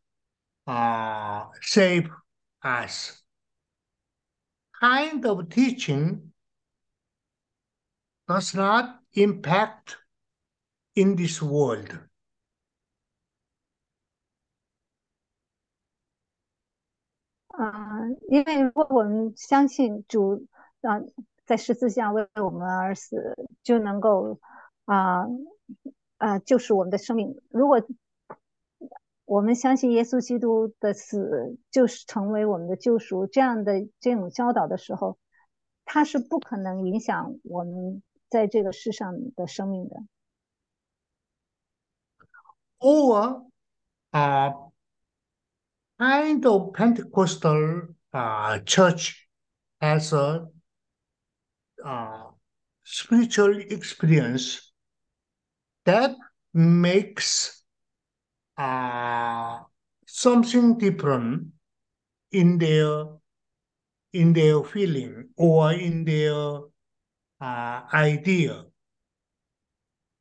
uh, save us. Kind of teaching does not impact in this world. 啊，因为如果我们相信主啊在十字架为我们而死，就能够啊啊救赎我们的生命。如果 我们相信耶稣基督的死就是成为我们的救赎，这样的这种教导的时候，它是不可能影响我们在这个世上的生命的。 Or uh, kind of Pentecostal uh, church has a uh, spiritual experience that makes uh, something different in their in their feeling or in their uh, idea,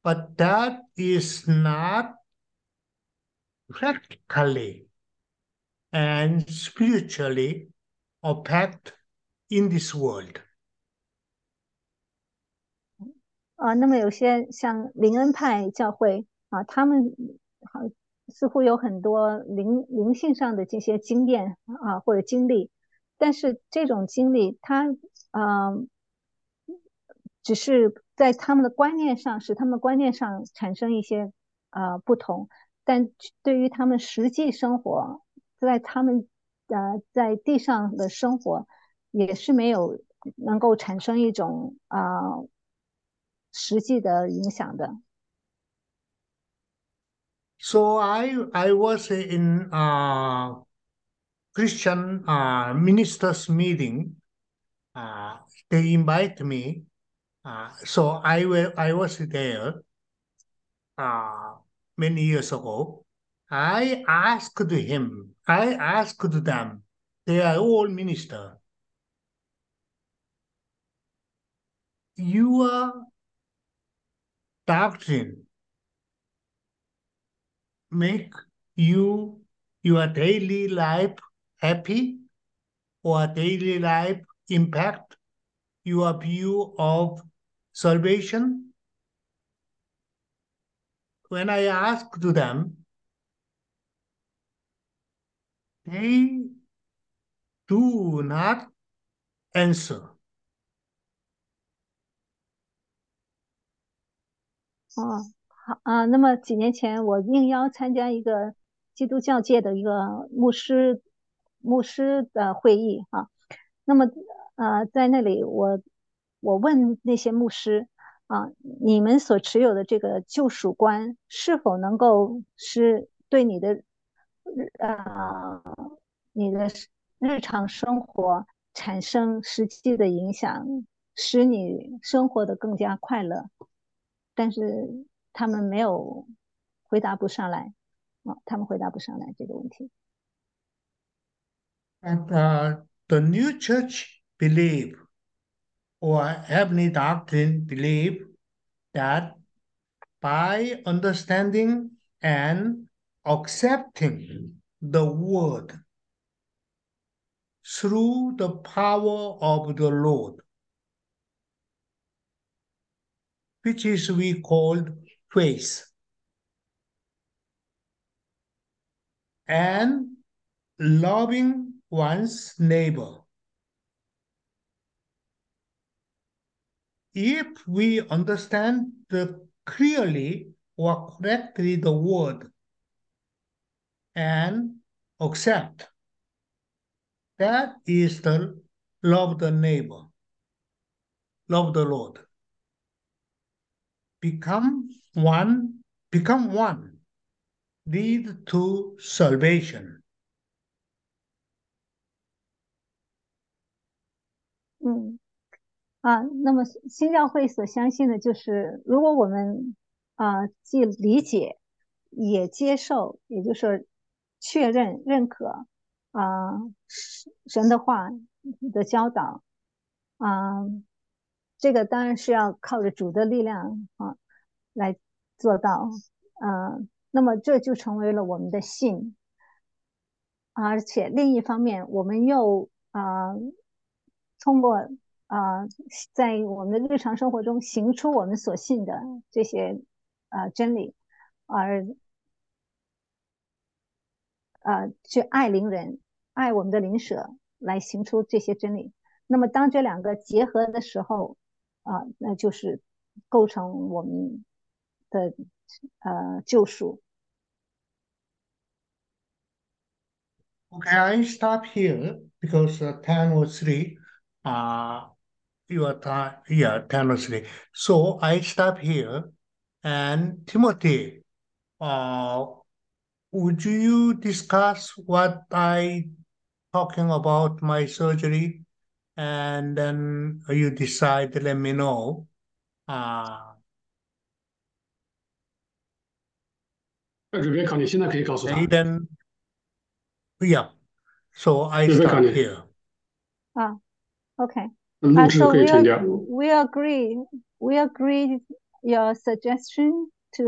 but that is not practically and spiritually opaque in this world. 啊，那么有些像灵恩派教会啊，他们好 似乎有很多灵灵性上的这些经验啊或者经历，但是这种经历它啊，只是在他们的观念上使他们观念上产生一些啊不同，但对于他们实际生活，在他们呃在地上的生活也是没有能够产生一种啊。实际的影响的。So I I was in a Christian uh, ministers meeting. Uh, they invite me. Uh, so I will I was there uh, many years ago. I asked him. I asked them. They are all minister. You are doctrine make you your daily life happy or daily life impact your view of salvation? When I ask to them, they do not answer. 哦，啊。那么几年前，我应邀参加一个基督教界的一个牧师牧师的会议啊。那么呃，在那里，我我问那些牧师啊，你们所持有的这个救赎观是否能够是对你的呃你的日常生活产生实际的影响，使你生活的更加快乐？但是 他们没有回答不上来啊，他们回答不上来这个问题。And uh, the new church believe, or heavenly doctrine believe that by understanding and accepting the word through the power of the Lord, which is we called faith. And loving one's neighbor. If we understand the clearly or correctly the word and accept, that is the love the neighbor, love the Lord become one, become one, lead to salvation. 嗯，啊，那么新教会所相信的就是，如果我们啊既理解也接受，也就是确认认可啊神的话的教导啊。这个当然是要靠着主的力量啊来做到，呃，那么这就成为了我们的信，而且另一方面，我们又啊通过啊在我们的日常生活中行出我们所信的这些啊真理，而呃去爱邻人，爱我们的邻舍，来行出这些真理。那么当这两个结合的时候，啊，那就是构成我们的呃救赎。Okay, I stop here because uh, 10 or 3, uh, your time, yeah, 10 or 3. So I stop here. And Timothy, uh, would you discuss what I talking about my surgery and then you decide to let me know. Uh, ，Rebecca，你现在可以告诉他。then, yeah, so I start here. 啊，OK， 录 Uh, 制 so 可以 we 添 ag- 加。 we agree we agree your suggestion to